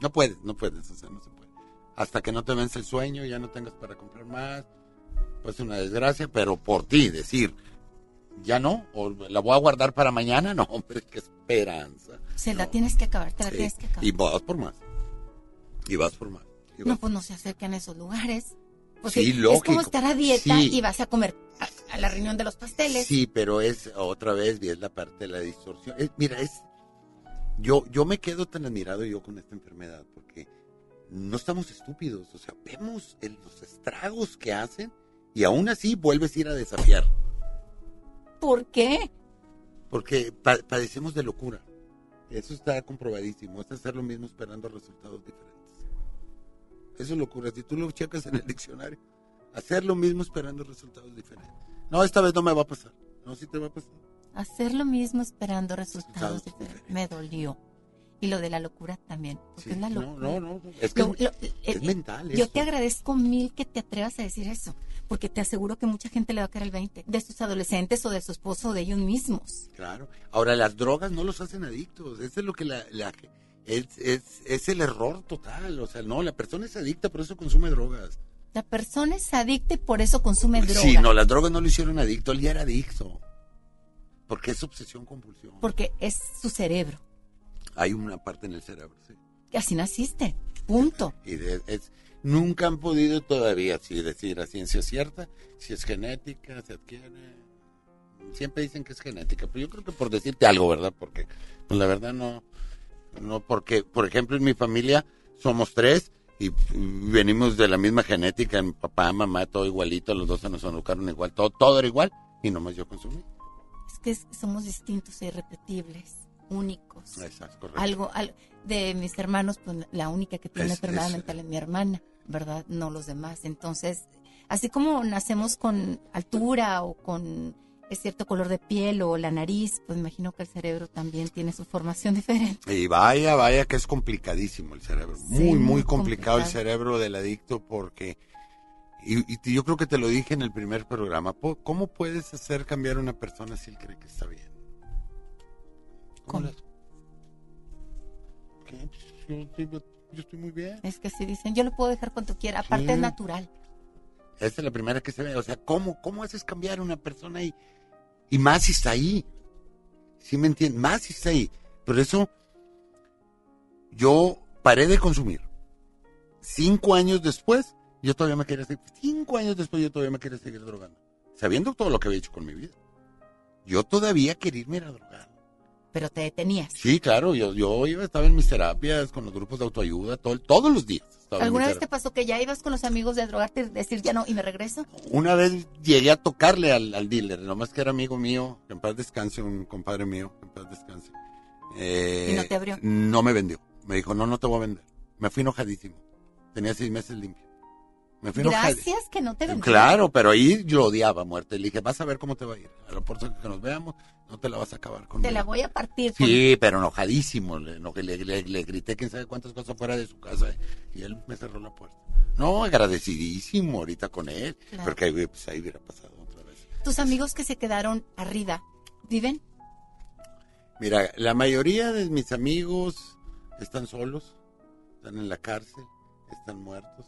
No puedes, no puedes. O sea, no se puede. Hasta que no te vence el sueño, ya no tengas para comprar más. Pues una desgracia, pero por ti, decir, ya no, o la voy a guardar para mañana, no, hombre, qué esperanza. Se la tienes que acabar, te la Sí. tienes que acabar. Y vas por más. Y vas por más. Y No, pues no se acerquen a esos lugares. Porque Sí, es lógico. como estar a dieta Sí. y vas a comer a, a la reunión de los pasteles. Sí, pero es otra vez, y es la parte de la distorsión. Es- mira, es yo yo me quedo tan admirado yo con esta enfermedad porque no estamos estúpidos, o sea, vemos el- los estragos que hacen y aún así vuelves a ir a desafiar, ¿Por qué? porque pa- padecemos de locura. Eso está comprobadísimo, es hacer lo mismo esperando resultados diferentes. Eso es locura, si tú lo checas en el diccionario, hacer lo mismo esperando resultados diferentes. No, esta vez no me va a pasar. No, sí te va a pasar. Hacer lo mismo esperando resultados diferentes. Me dolió. Y lo de la locura también. Porque Sí, es la no, locura. no, no, es que Lo- es- lo- es eh, mental Yo eso. te agradezco mil que te atrevas a decir eso. Porque te aseguro que mucha gente le va a caer el 20. De sus adolescentes o de su esposo o de ellos mismos. Claro. Ahora, las drogas no los hacen adictos. Eso es lo que la, la- es, es, es el error total. O sea, no, la persona es adicta, por eso consume drogas. La persona es adicta y por eso consume droga. Sí, no, las drogas no lo hicieron adicto, él ya era adicto. Porque es obsesión compulsión. Porque es su cerebro. Hay una parte en el cerebro, sí. Que así naciste. Punto. Y de- es, nunca han podido todavía así decir a ciencia cierta si es genética, se adquiere. Siempre dicen que es genética, pero yo creo que por decirte algo, ¿verdad? Porque pues, la verdad no, no porque, por ejemplo, en mi familia somos tres y venimos de la misma genética, en papá, mamá, todo igualito, los dos se nos educaron igual, todo, todo era igual y nomás yo consumí. Es que somos distintos e irrepetibles, únicos. Exacto, correcto. Algo, al- de mis hermanos, pues la única que tiene enfermedad mental es mi hermana, ¿verdad? No los demás. Entonces, así como nacemos con altura o con es cierto color de piel o la nariz, pues imagino que el cerebro también tiene su formación diferente. Y vaya, vaya que es complicadísimo el cerebro. Sí, muy, muy muy complicado el cerebro del adicto porque, y, yo creo que te lo dije en el primer programa, ¿cómo puedes hacer cambiar a una persona si él cree que está bien? ¿Cómo? Pues, Yo, estoy- yo estoy muy bien. Es que así dicen, yo lo puedo dejar cuando quiera, aparte Sí. es natural. Esta es la primera que se ve. O sea, ¿cómo, cómo haces cambiar a una persona y, y más si está ahí? ¿Sí me entiendes? Más si está ahí. Por eso yo paré de consumir. Cinco años después, yo todavía me quería seguir. Cinco años después, yo todavía me quería seguir drogando. Sabiendo todo lo que había hecho con mi vida. Yo todavía quería irme a drogar. Pero te detenías. Sí, claro, yo, yo iba, estaba en mis terapias con los grupos de autoayuda todo, todos los días. ¿Alguna vez te pasó que ya ibas con los amigos de drogarte y decir ya no y me regreso? Una vez llegué a tocarle al, al dealer, nomás que era amigo mío, que en paz descanse, un compadre mío, que en paz descanse. Eh, ¿Y no te abrió? No me vendió. Me dijo, no, no te voy a vender. Me fui enojadísimo. Tenía seis meses limpio. Me fui enojadísimo. Gracias que no te vendió. Claro, pero ahí yo lo odiaba a muerte. Le dije, vas a ver cómo te va a ir. A la próxima que nos veamos, no te la vas a acabar conmigo. Te la voy a partir. con- Sí, pero enojadísimo. Le, le, le- le grité quién sabe cuántas cosas fuera de su casa y él me cerró la puerta. No, agradecidísimo ahorita con él, Claro. porque ahí, pues, ahí hubiera pasado otra vez. Tus amigos que se quedaron arriba, ¿viven? Mira, la mayoría de mis amigos están solos, están en la cárcel, están muertos.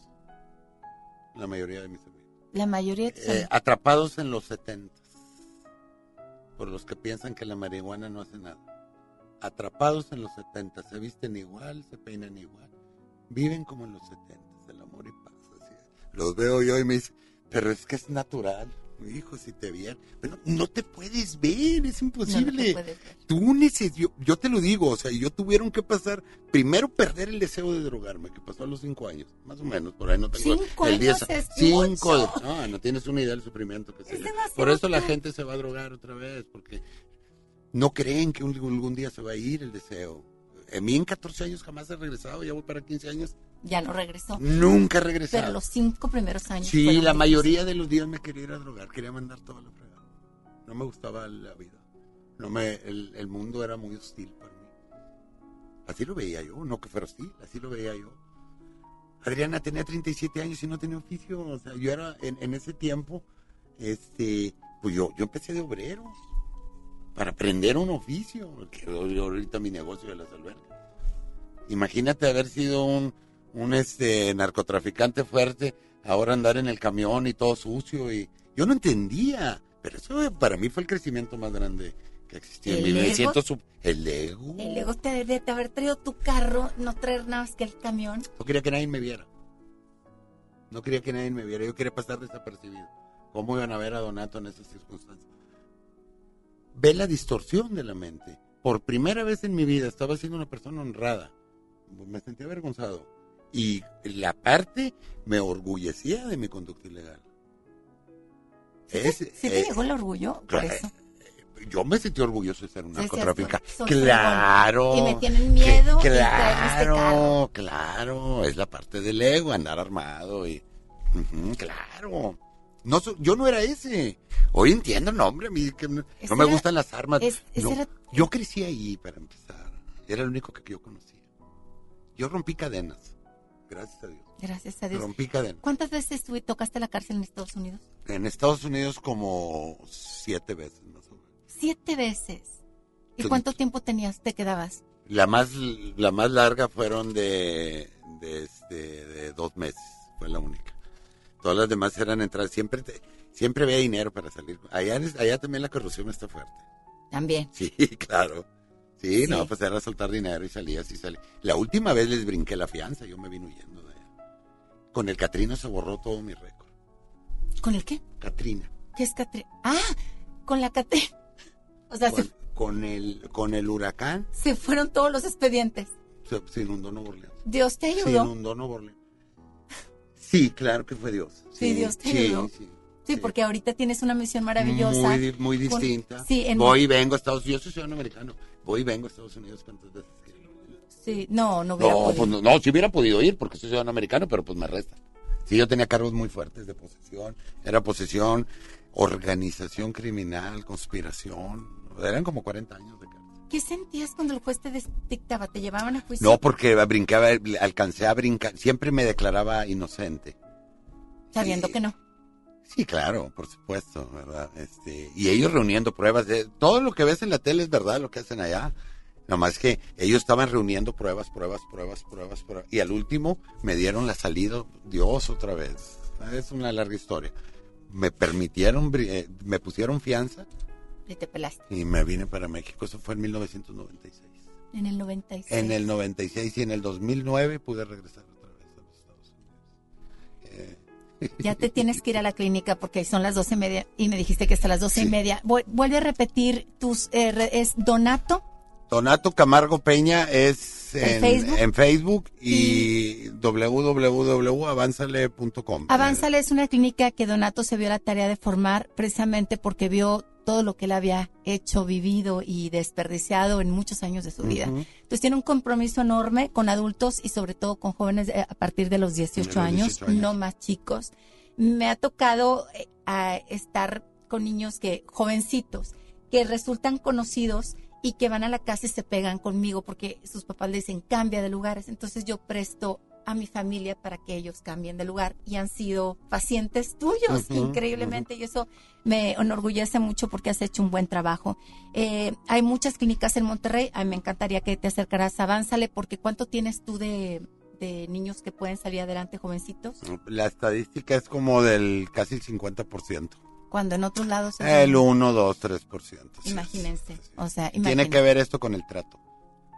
La mayoría de mis amigos. La mayoría de tus Eh, atrapados en los 70 por los que piensan que la marihuana no hace nada. Atrapados en los 70 se visten igual, se peinan igual, viven como en los 70 el amor y paz. así es. Los veo yo y me dicen, pero es que es natural. Hijo, si te vieran. Pero no te puedes ver, es imposible. ver. Tú neces yo, yo te lo digo, o sea, yo tuvieron que pasar, primero perder el deseo de drogarme, que pasó a los cinco años, más o menos, por ahí no tengo Cinco el años 10 es cinco, mucho. no, no tienes una idea del sufrimiento que se lleva. demasiado Por eso la gente se va a drogar otra vez, porque no creen que un- algún día se va a ir el deseo. A mí en 14 años jamás he regresado, ya voy para 15 años. Ya no regresó. Nunca he regresado. Pero los cinco primeros años. Sí, la difíciles. mayoría de los días me quería ir a drogar, quería mandar toda la fregada. No me gustaba la vida. No me, el, el mundo era muy hostil para mí. Así lo veía yo, no que fuera hostil, así lo veía yo. Adriana tenía 37 años y no tenía oficio, o sea, yo era en, en ese tiempo, este, pues yo, yo empecé de obrero para aprender un oficio, que ahorita mi negocio de las albercas. Imagínate haber sido un, un este narcotraficante fuerte, ahora andar en el camión y todo sucio y yo no entendía, pero eso para mí fue el crecimiento más grande que existía en ¿El 1900 ego? el ego. El ego te debe de haber traído tu carro, no traer nada más que el camión. No quería que nadie me viera. No quería que nadie me viera, yo quería pasar desapercibido. ¿Cómo iban a ver a Donato en esas circunstancias? Ve la distorsión de la mente. Por primera vez en mi vida estaba siendo una persona honrada. Me sentía avergonzado. Y la parte me orgullecía de mi conducta ilegal. Es- ¿Sí te eh, llegó el orgullo? Por cla- eso. yo me sentí orgulloso de ser un sí, narcotraficante. Claro. Y me tienen miedo Que- traigo este Claro, claro. Es la parte del ego, andar armado y. Claro. No, yo no era ese. Hoy entiendo el nombre, a mí que no, no me era- gustan las armas. es- No, era- Yo crecí ahí para empezar. Era el único que yo conocía. Yo rompí cadenas. Gracias a Dios. Gracias a Dios. Rompí cadenas. ¿Cuántas veces tú tocaste la cárcel en Estados Unidos? En Estados Unidos como siete veces más o menos. Siete veces. ¿Y Sí. cuánto tiempo tenías, te quedabas? La más, la más larga fueron de, de, este, de dos meses. Fue la única. Todas las demás eran entradas. Siempre, te- siempre había dinero para salir. Allá, allá también la corrupción está fuerte. También. Sí, claro. Sí, Sí. no, pues era soltar dinero y salías y salías. La última vez les brinqué la fianza, yo me vine huyendo de allá. Con el Catrina se borró todo mi récord. ¿Con el qué? Catrina. ¿Qué es Catrina? Ah, con la Catrina. O sea, se, Con, con el, con el huracán se fueron todos los expedientes. se, se inundó Nuevo Orleans. Dios te Se ayudó. inundó Nuevo Orleans. Sí, claro que fue Dios. Sí, Dios te sí, ayudó. sí. Sí, porque ahorita tienes una misión maravillosa. Muy, muy Con- distinta. sí, en- Voy y vengo a Estados Unidos. Yo soy ciudadano americano. Voy y vengo a Estados Unidos cuántas veces. Sí, no, no hubiera No, podido. pues no, no, si hubiera podido ir porque soy ciudadano americano, pero pues me resta. Sí, yo tenía cargos muy fuertes de posesión. Era posesión, organización criminal, conspiración. Eran como 40 años de cárcel. ¿Qué sentías cuando el juez te dictaba? ¿Te llevaban a juicio? No, porque brincaba, alcancé a brincar. Siempre me declaraba inocente. Sabiendo que no. Sí, claro, por supuesto, ¿verdad? Este, y ellos reuniendo pruebas. de- todo lo que ves en la tele es verdad lo que hacen allá. Nomás que ellos estaban reuniendo pruebas, pruebas, pruebas, pruebas, pruebas. Y al último me dieron la salida, Dios otra vez. Es una larga historia. Me permitieron, eh, me pusieron fianza Y te pelaste. y me vine para México. Eso fue en 1996. En el 96. En el 96 y en el 2009 pude regresar Ya te tienes que ir a la clínica porque son las doce y media y me dijiste que hasta las doce y Sí. media. Vu- Vuelve a repetir tus... eh, es Donato. Donato Camargo Peña es ¿En en, Facebook? en Facebook y www.avanzale.com. Avánzale es una clínica que Donato se vio la tarea de formar precisamente porque vio todo lo que él había hecho, vivido y desperdiciado en muchos años de su vida. Entonces tiene un compromiso enorme con adultos y sobre todo con jóvenes eh, a partir de los 18, De los años, 18 años. no más chicos. Me ha tocado eh, a estar con niños que jovencitos que resultan conocidos y que van a la casa y se pegan conmigo porque sus papás le dicen cambia de lugares. Entonces yo presto a mi familia para que ellos cambien de lugar y han sido pacientes tuyos increíblemente y eso me enorgullece mucho porque has hecho un buen trabajo. Eh, hay muchas clínicas en Monterrey, a mí me encantaría que te acercaras, avánzale porque ¿cuánto tienes tú de, de niños que pueden salir adelante jovencititos? La estadística es como del casi el 50%. Cuando en otros lados... El de- 1, 2, 3%. sí. Imagínense, o sea, Tiene que ver esto con el trato.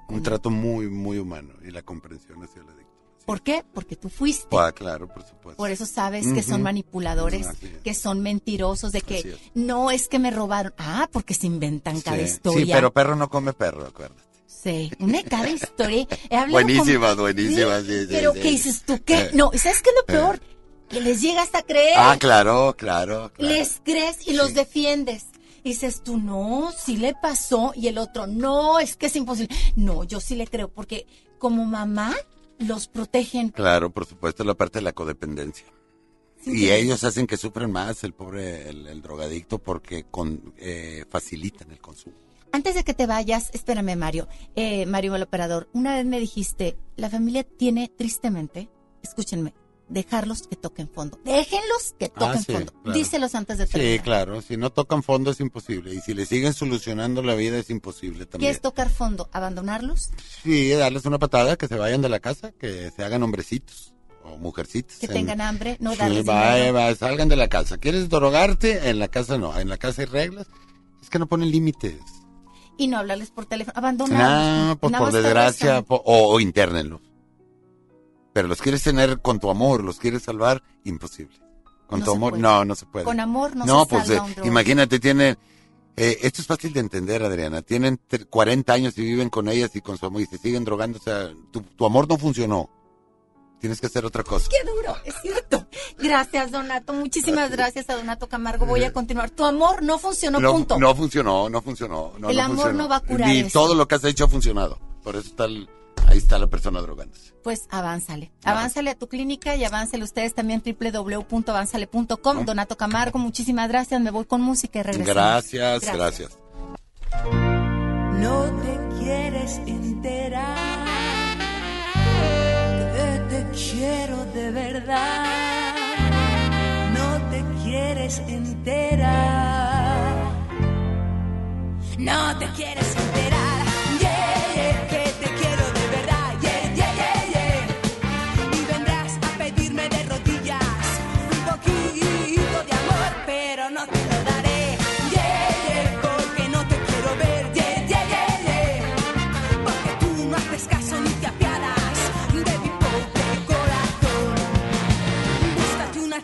Un Mm. trato muy, muy humano y la comprensión hacia adicto. ¿Por qué? Porque tú fuiste. Ah, claro, por supuesto. Por eso sabes que son manipuladores, es. que son mentirosos, de que es. no es que me robaron. Ah, porque se inventan cada historia. Sí, pero perro no come perro, acuérdate. Sí, una cada historia. He con- buenísimas, sí, sí, Pero. ¿qué dices tú? ¿Qué? Eh. No, ¿y ¿sabes qué es lo peor? Que les llegas a creer. Ah, claro, claro. claro. Les crees y los defiendes. Y dices tú, no, sí le pasó. Y el otro, no, es que es imposible. No, yo sí le creo, porque como mamá los protegen. Claro, por supuesto, la parte de la codependencia. Sí, y sí. ellos hacen que sufren más el pobre, el, el drogadicto, porque con, eh, facilitan el consumo. Antes de que te vayas, espérame, Mario. Eh, Mario, el operador, una vez me dijiste, la familia tiene, tristemente, escúchenme, dejarlos que toquen fondo. Déjenlos que toquen Ah, sí, fondo. claro. Díselos antes de Sí, terminar. claro, si no tocan fondo es imposible. Y si le siguen solucionando la vida es imposible ¿Qué también. es tocar fondo? ¿Abandonarlos? Sí, darles una patada, que se vayan de la casa, que se hagan hombrecitos o mujercitos. Que en- tengan hambre, no Sí, darles va, dinero. va, salgan de la casa. ¿Quieres drogarte? En la casa no. En la casa hay reglas. Es que no ponen límites. Y no hablarles por teléfono. Abandonarlos. Pues por desgracia, po- o, o internenlos. Pero los quieres tener con tu amor, los quieres salvar, imposible. Con No tu amor, puede. no, no se puede. Con amor no, No, se pues salva eh, un imagínate, tienen, eh, esto es fácil de entender, Adriana, tienen tre- 40 años y viven con ellas y con su amor y se siguen drogando, o sea, tu, tu amor no funcionó. Tienes que hacer otra cosa. Qué duro, es cierto. Gracias, Donato. Muchísimas gracias a Donato Camargo. Voy a continuar. Tu amor no funcionó, no, punto. no funcionó, no funcionó. No, El no amor funcionó. no va a curar Ni eso. todo lo que has hecho ha funcionado. Por eso está el- ahí está la persona drogándose. Pues avánzale. Avánzale a tu clínica y avánzale ustedes también www.avanzale.com. Donato Camargo, muchísimas gracias. Me voy con música y regresamos. Gracias, gracias. No te quieres enterar que te quiero de verdad. No te quieres enterar. No te quieres enterar.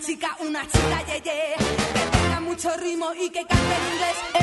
Chica, una chica, yeah, yeah, que tenga mucho ritmo y que cante en inglés.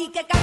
Y que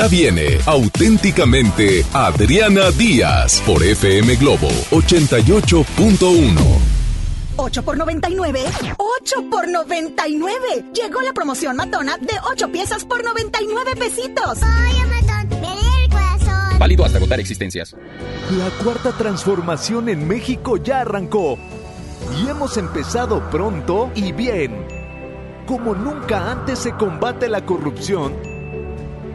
Ya viene auténticamente Adriana Díaz por FM Globo 88.1. 8 por 99. 8 por 99. Llegó la promoción matona de 8 piezas por 99 pesitos. Ay, matón, me el corazón. Válido hasta agotar existencias. La cuarta transformación en México ya arrancó. Y hemos empezado pronto y bien. Como nunca antes se combate la corrupción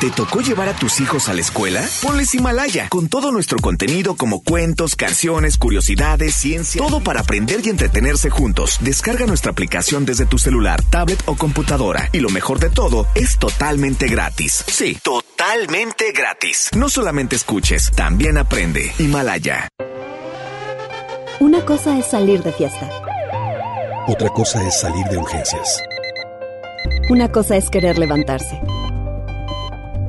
¿Te tocó llevar a tus hijos a la escuela? Ponles Himalaya, con todo nuestro contenido como cuentos, canciones, curiosidades, ciencia, todo para aprender y entretenerse juntos. Descarga nuestra aplicación desde tu celular, tablet o computadora. Y lo mejor de todo, es totalmente gratis. Sí, totalmente gratis. No solamente escuches, también aprende. Himalaya. Una cosa es salir de fiesta. Otra cosa es salir de urgencias. Una cosa es querer levantarse.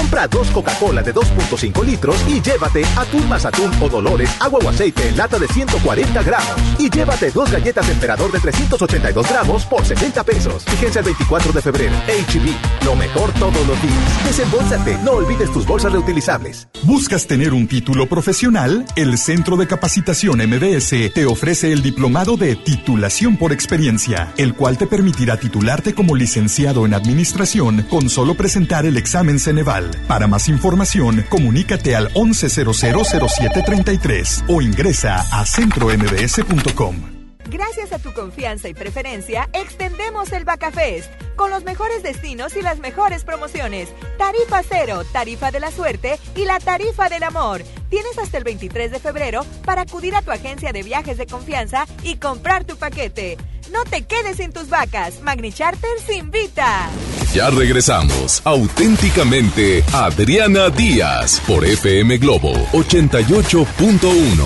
Compra dos Coca-Cola de 2.5 litros y llévate atún más atún o dolores, agua o aceite en lata de 140 gramos. Y llévate dos galletas de emperador de 382 gramos por 60 pesos. Fíjense el 24 de febrero. HB, lo mejor todos los días. Desembolsate, no olvides tus bolsas reutilizables. ¿Buscas tener un título profesional? El Centro de Capacitación MBS te ofrece el diplomado de titulación por experiencia, el cual te permitirá titularte como licenciado en administración con solo presentar el examen Ceneval. Para más información, comunícate al 11000733 o ingresa a centrombs.com. Gracias a tu confianza y preferencia, extendemos el Bacafest con los mejores destinos y las mejores promociones. Tarifa cero, tarifa de la suerte y la tarifa del amor. Tienes hasta el 23 de febrero para acudir a tu agencia de viajes de confianza y comprar tu paquete. No te quedes sin tus vacas. Magni Charters invita. Ya regresamos. Auténticamente Adriana Díaz por FM Globo 88.1.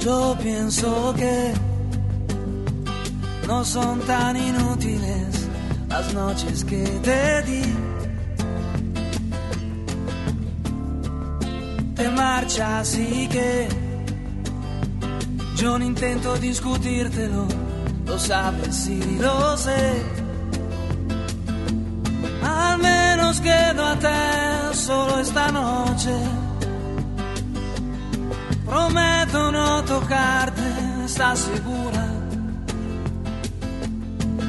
Yo pienso que no son tan inútiles las noches que te di. Te marchas y que yo no intento discutírtelo, lo sabes y lo sé. Al menos quedo a te solo esta noche. Prometo no tocarte, ¿estás segura?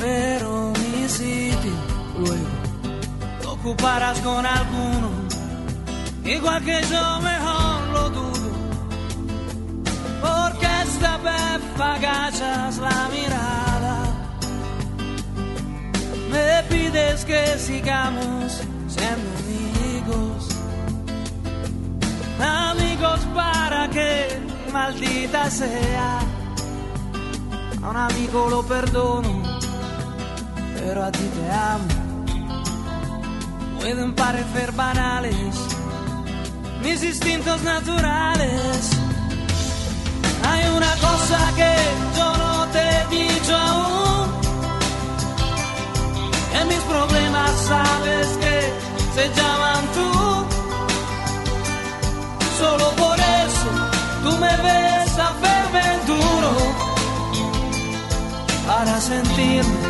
Pero mi sitio luego lo ocuparás con alguno, igual que yo mejor lo dudo. Porque esta vez la mirada, me pides que sigamos siendo amigos amigos para que maldita sea. A un amigo lo perdono, pero a ti te amo. Pueden parecer banales mis instintos naturales. Hay una cosa que yo no te he dicho aún. En mis problemas sabes que se llaman tú. Solo por eso tú me ves a duro para sentirme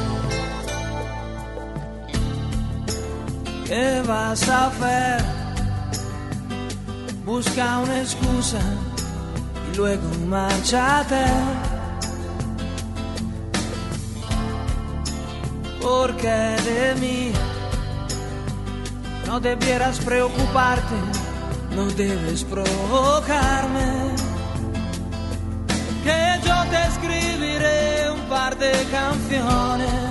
¿Qué vas a hacer? Busca una excusa y luego márchate. Porque de mí no debieras preocuparte, no debes provocarme que yo te escribiré un par de canciones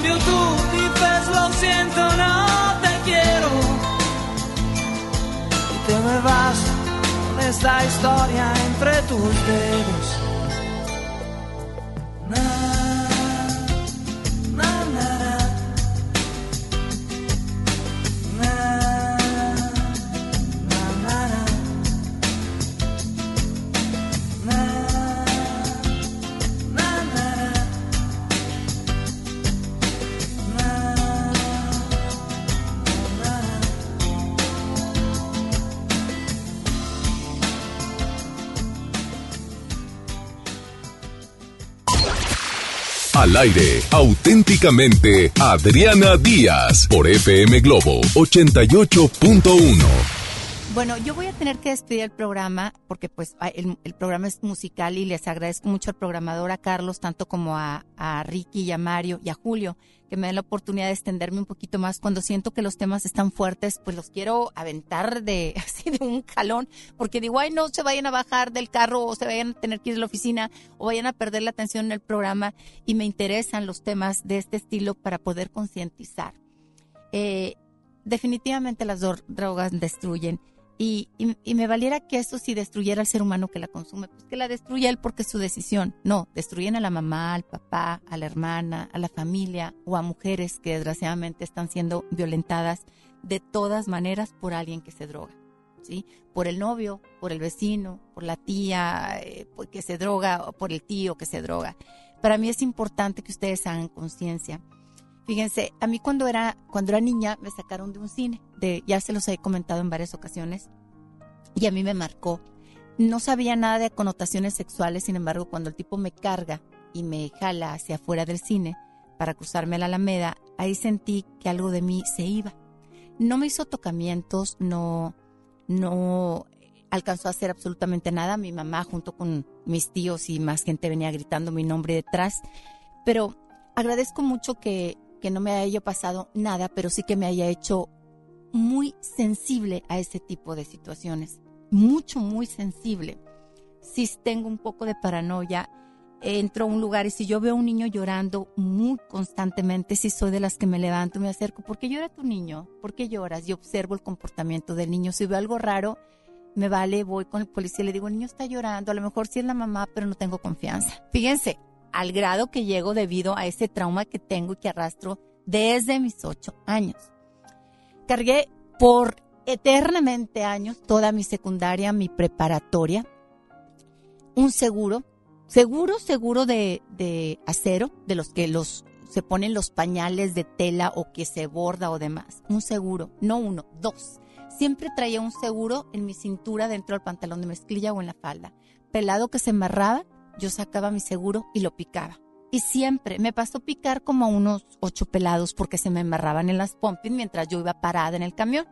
cambio tú dices lo siento, no te quiero. Y te me vas con esta historia entre tus dedos. Aire, auténticamente, Adriana Díaz, por FM Globo 88.1. Bueno, yo voy a tener que despedir el programa porque pues el, programa es musical y les agradezco mucho al programador, a Carlos, tanto como a, Ricky y a Mario y a Julio, que me den la oportunidad de extenderme un poquito más. Cuando siento que los temas están fuertes, pues los quiero aventar de así de un calón, porque digo, ay, no se vayan a bajar del carro o se vayan a tener que ir a la oficina o vayan a perder la atención en el programa y me interesan los temas de este estilo para poder concientizar. Eh, definitivamente las drogas destruyen. Y, y- me valiera que eso si destruyera al ser humano que la consume, pues que la destruya él porque es su decisión. No, destruyen a la mamá, al papá, a la hermana, a la familia o a mujeres que desgraciadamente están siendo violentadas de todas maneras por alguien que se droga. ¿Sí? Por el novio, por el vecino, por la tía eh, que se droga o por el tío que se droga. Para mí es importante que ustedes hagan conciencia. Fíjense, a mí cuando era, cuando era niña me sacaron de un cine, de, ya se los he comentado en varias ocasiones, y a mí me marcó. No sabía nada de connotaciones sexuales, sin embargo, cuando el tipo me carga y me jala hacia afuera del cine para cruzarme la Alameda, ahí sentí que algo de mí se iba. No me hizo tocamientos, no, no alcanzó a hacer absolutamente nada. Mi mamá junto con mis tíos y más gente venía gritando mi nombre detrás, pero agradezco mucho que, que no me haya pasado nada, pero sí que me haya hecho muy sensible a ese tipo de situaciones. Mucho, muy sensible. Si tengo un poco de paranoia, entro a un lugar y si yo veo a un niño llorando muy constantemente, si soy de las que me levanto, me acerco, ¿por qué llora tu niño? ¿Por qué lloras? Y observo el comportamiento del niño. Si veo algo raro, me vale, voy con el policía y le digo, el niño está llorando, a lo mejor sí es la mamá, pero no tengo confianza. Fíjense, al grado que llego debido a ese trauma que tengo y que arrastro desde mis ocho años. Cargué por eternamente años toda mi secundaria, mi preparatoria, un seguro, seguro, seguro de, de acero, de los que los se ponen los pañales de tela o que se borda o demás. Un seguro, no uno, dos. Siempre traía un seguro en mi cintura dentro del pantalón de mezclilla o en la falda. Pelado que se amarraba, yo sacaba mi seguro y lo picaba. Y siempre me pasó picar como unos ocho pelados porque se me amarraban en las pompis mientras yo iba parada en el camión.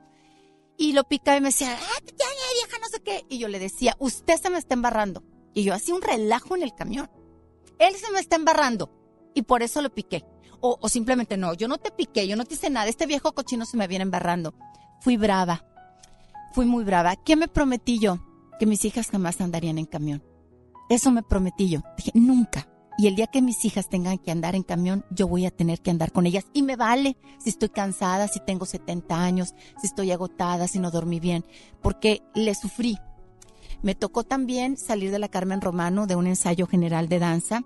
Y lo picaba y me decía, ¡ah, vieja, no sé qué! Y yo le decía, usted se me está embarrando. Y yo hacía un relajo en el camión. Él se me está embarrando. Y por eso lo piqué. O, o simplemente no, yo no te piqué, yo no te hice nada. Este viejo cochino se me viene embarrando. Fui brava. Fui muy brava. ¿Qué me prometí yo? Que mis hijas jamás andarían en camión. Eso me prometí yo. Dije, nunca. Y el día que mis hijas tengan que andar en camión, yo voy a tener que andar con ellas. Y me vale si estoy cansada, si tengo 70 años, si estoy agotada, si no dormí bien, porque le sufrí. Me tocó también salir de la Carmen Romano de un ensayo general de danza.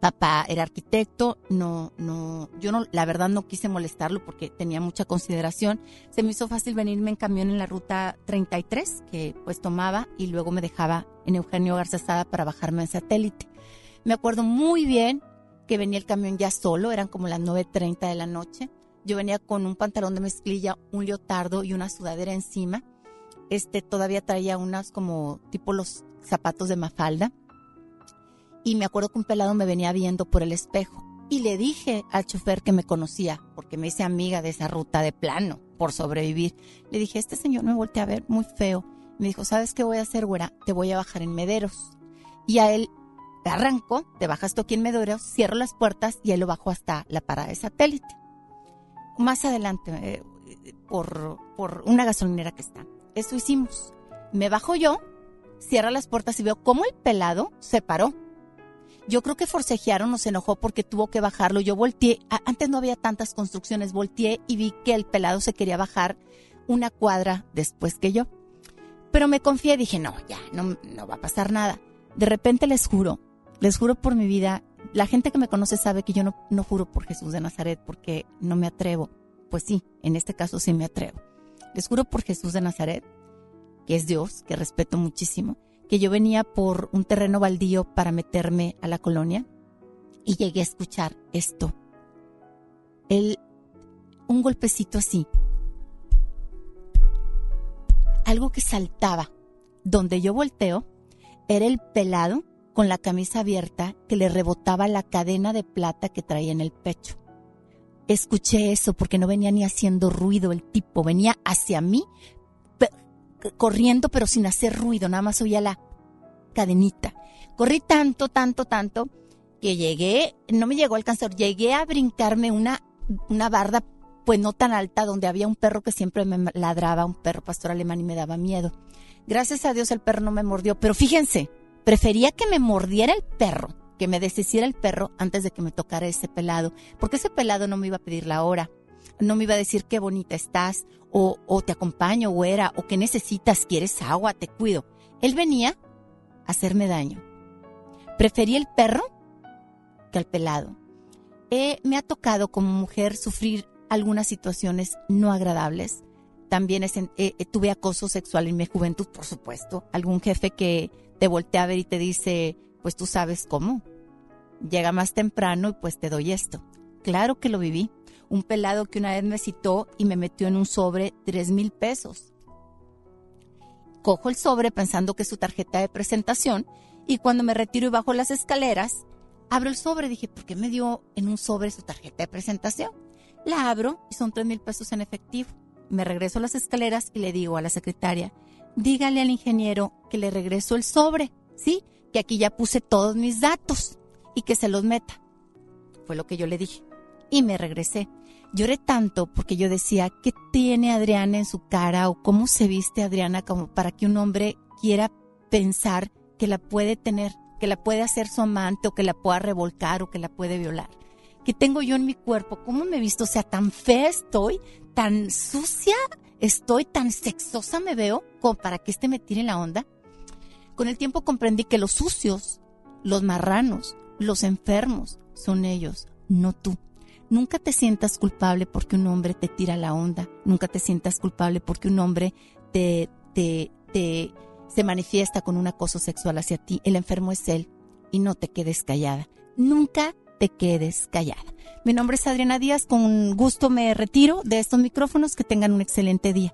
Papá era arquitecto, no, no, yo no, la verdad no quise molestarlo porque tenía mucha consideración. Se me hizo fácil venirme en camión en la ruta 33, que pues tomaba y luego me dejaba en Eugenio Garza Sada para bajarme en satélite. Me acuerdo muy bien que venía el camión ya solo, eran como las 9.30 de la noche. Yo venía con un pantalón de mezclilla, un leotardo y una sudadera encima. Este todavía traía unas como tipo los zapatos de mafalda. Y me acuerdo que un pelado me venía viendo por el espejo. Y le dije al chofer que me conocía, porque me hice amiga de esa ruta de plano, por sobrevivir. Le dije, este señor me voltea a ver muy feo. Me dijo, ¿sabes qué voy a hacer, güera? Te voy a bajar en Mederos. Y a él arranco, te bajas tú aquí en Medoros, cierro las puertas y ahí lo bajo hasta la parada de satélite. Más adelante, eh, por, por una gasolinera que está. Eso hicimos. Me bajo yo, cierra las puertas y veo cómo el pelado se paró. Yo creo que forcejearon se enojó porque tuvo que bajarlo. Yo volteé, antes no había tantas construcciones, volteé y vi que el pelado se quería bajar una cuadra después que yo. Pero me confié, dije, no, ya, no, no va a pasar nada. De repente les juro, les juro por mi vida, la gente que me conoce sabe que yo no, no juro por Jesús de Nazaret porque no me atrevo. Pues sí, en este caso sí me atrevo. Les juro por Jesús de Nazaret, que es Dios, que respeto muchísimo, que yo venía por un terreno baldío para meterme a la colonia y llegué a escuchar esto. El, un golpecito así. Algo que saltaba. Donde yo volteo, era el pelado con la camisa abierta que le rebotaba la cadena de plata que traía en el pecho. Escuché eso porque no venía ni haciendo ruido el tipo, venía hacia mí corriendo pero sin hacer ruido, nada más oía la cadenita. Corrí tanto, tanto, tanto que llegué, no me llegó a alcanzar, llegué a brincarme una, una barda pues no tan alta donde había un perro que siempre me ladraba, un perro pastor alemán y me daba miedo. Gracias a Dios el perro no me mordió, pero fíjense, prefería que me mordiera el perro, que me deshiciera el perro antes de que me tocara ese pelado, porque ese pelado no me iba a pedir la hora, no me iba a decir qué bonita estás, o, o te acompaño, güera, o qué necesitas, quieres agua, te cuido. Él venía a hacerme daño. Preferí el perro que al pelado. Eh, me ha tocado como mujer sufrir algunas situaciones no agradables. También sen- eh, eh, tuve acoso sexual en mi juventud, por supuesto. Algún jefe que te voltea a ver y te dice, pues tú sabes cómo. Llega más temprano y pues te doy esto. Claro que lo viví. Un pelado que una vez me citó y me metió en un sobre tres mil pesos. Cojo el sobre pensando que es su tarjeta de presentación y cuando me retiro y bajo las escaleras, abro el sobre. Dije, ¿por qué me dio en un sobre su tarjeta de presentación? La abro y son tres mil pesos en efectivo. Me regreso a las escaleras y le digo a la secretaria, dígale al ingeniero que le regreso el sobre, ¿sí? Que aquí ya puse todos mis datos y que se los meta. Fue lo que yo le dije. Y me regresé. Lloré tanto porque yo decía, ¿qué tiene Adriana en su cara o cómo se viste Adriana como para que un hombre quiera pensar que la puede tener, que la puede hacer su amante o que la pueda revolcar o que la puede violar? ¿Qué tengo yo en mi cuerpo? ¿Cómo me he visto? O sea, tan fea estoy, tan sucia estoy, tan sexosa me veo como para que este me tire la onda. Con el tiempo comprendí que los sucios, los marranos, los enfermos son ellos, no tú. Nunca te sientas culpable porque un hombre te tira la onda. Nunca te sientas culpable porque un hombre te, te, te se manifiesta con un acoso sexual hacia ti. El enfermo es él y no te quedes callada. Nunca te quedes callada. Mi nombre es Adriana Díaz. Con gusto me retiro de estos micrófonos. Que tengan un excelente día.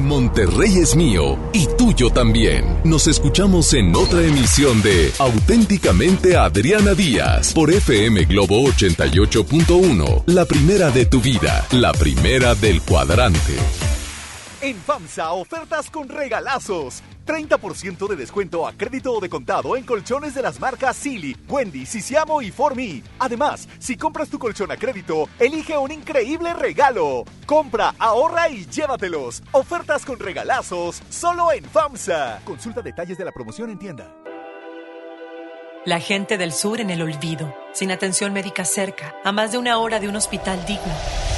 Monterrey es mío y tuyo también. Nos escuchamos en otra emisión de Auténticamente Adriana Díaz por FM Globo 88.1, la primera de tu vida, la primera del cuadrante. En FAMSA, ofertas con regalazos. 30% de descuento a crédito o de contado en colchones de las marcas Silly, Wendy, Sisiamo y Formi. Además, si compras tu colchón a crédito, elige un increíble regalo. Compra, ahorra y llévatelos. Ofertas con regalazos, solo en FAMSA. Consulta detalles de la promoción en tienda. La gente del sur en el olvido, sin atención médica cerca, a más de una hora de un hospital digno.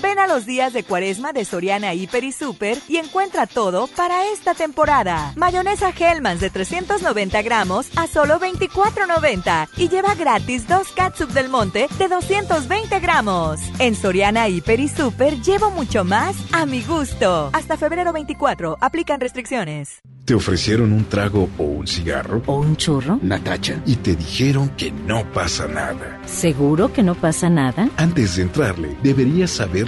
Ven a los días de cuaresma de Soriana Hiper y Super y encuentra todo para esta temporada. Mayonesa Hellmann's de 390 gramos a solo 24.90 y lleva gratis dos catsup del monte de 220 gramos. En Soriana Hiper y Super llevo mucho más a mi gusto. Hasta febrero 24, aplican restricciones. ¿Te ofrecieron un trago o un cigarro? ¿O un churro? Natacha. Y te dijeron que no pasa nada. ¿Seguro que no pasa nada? Antes de entrarle, deberías saber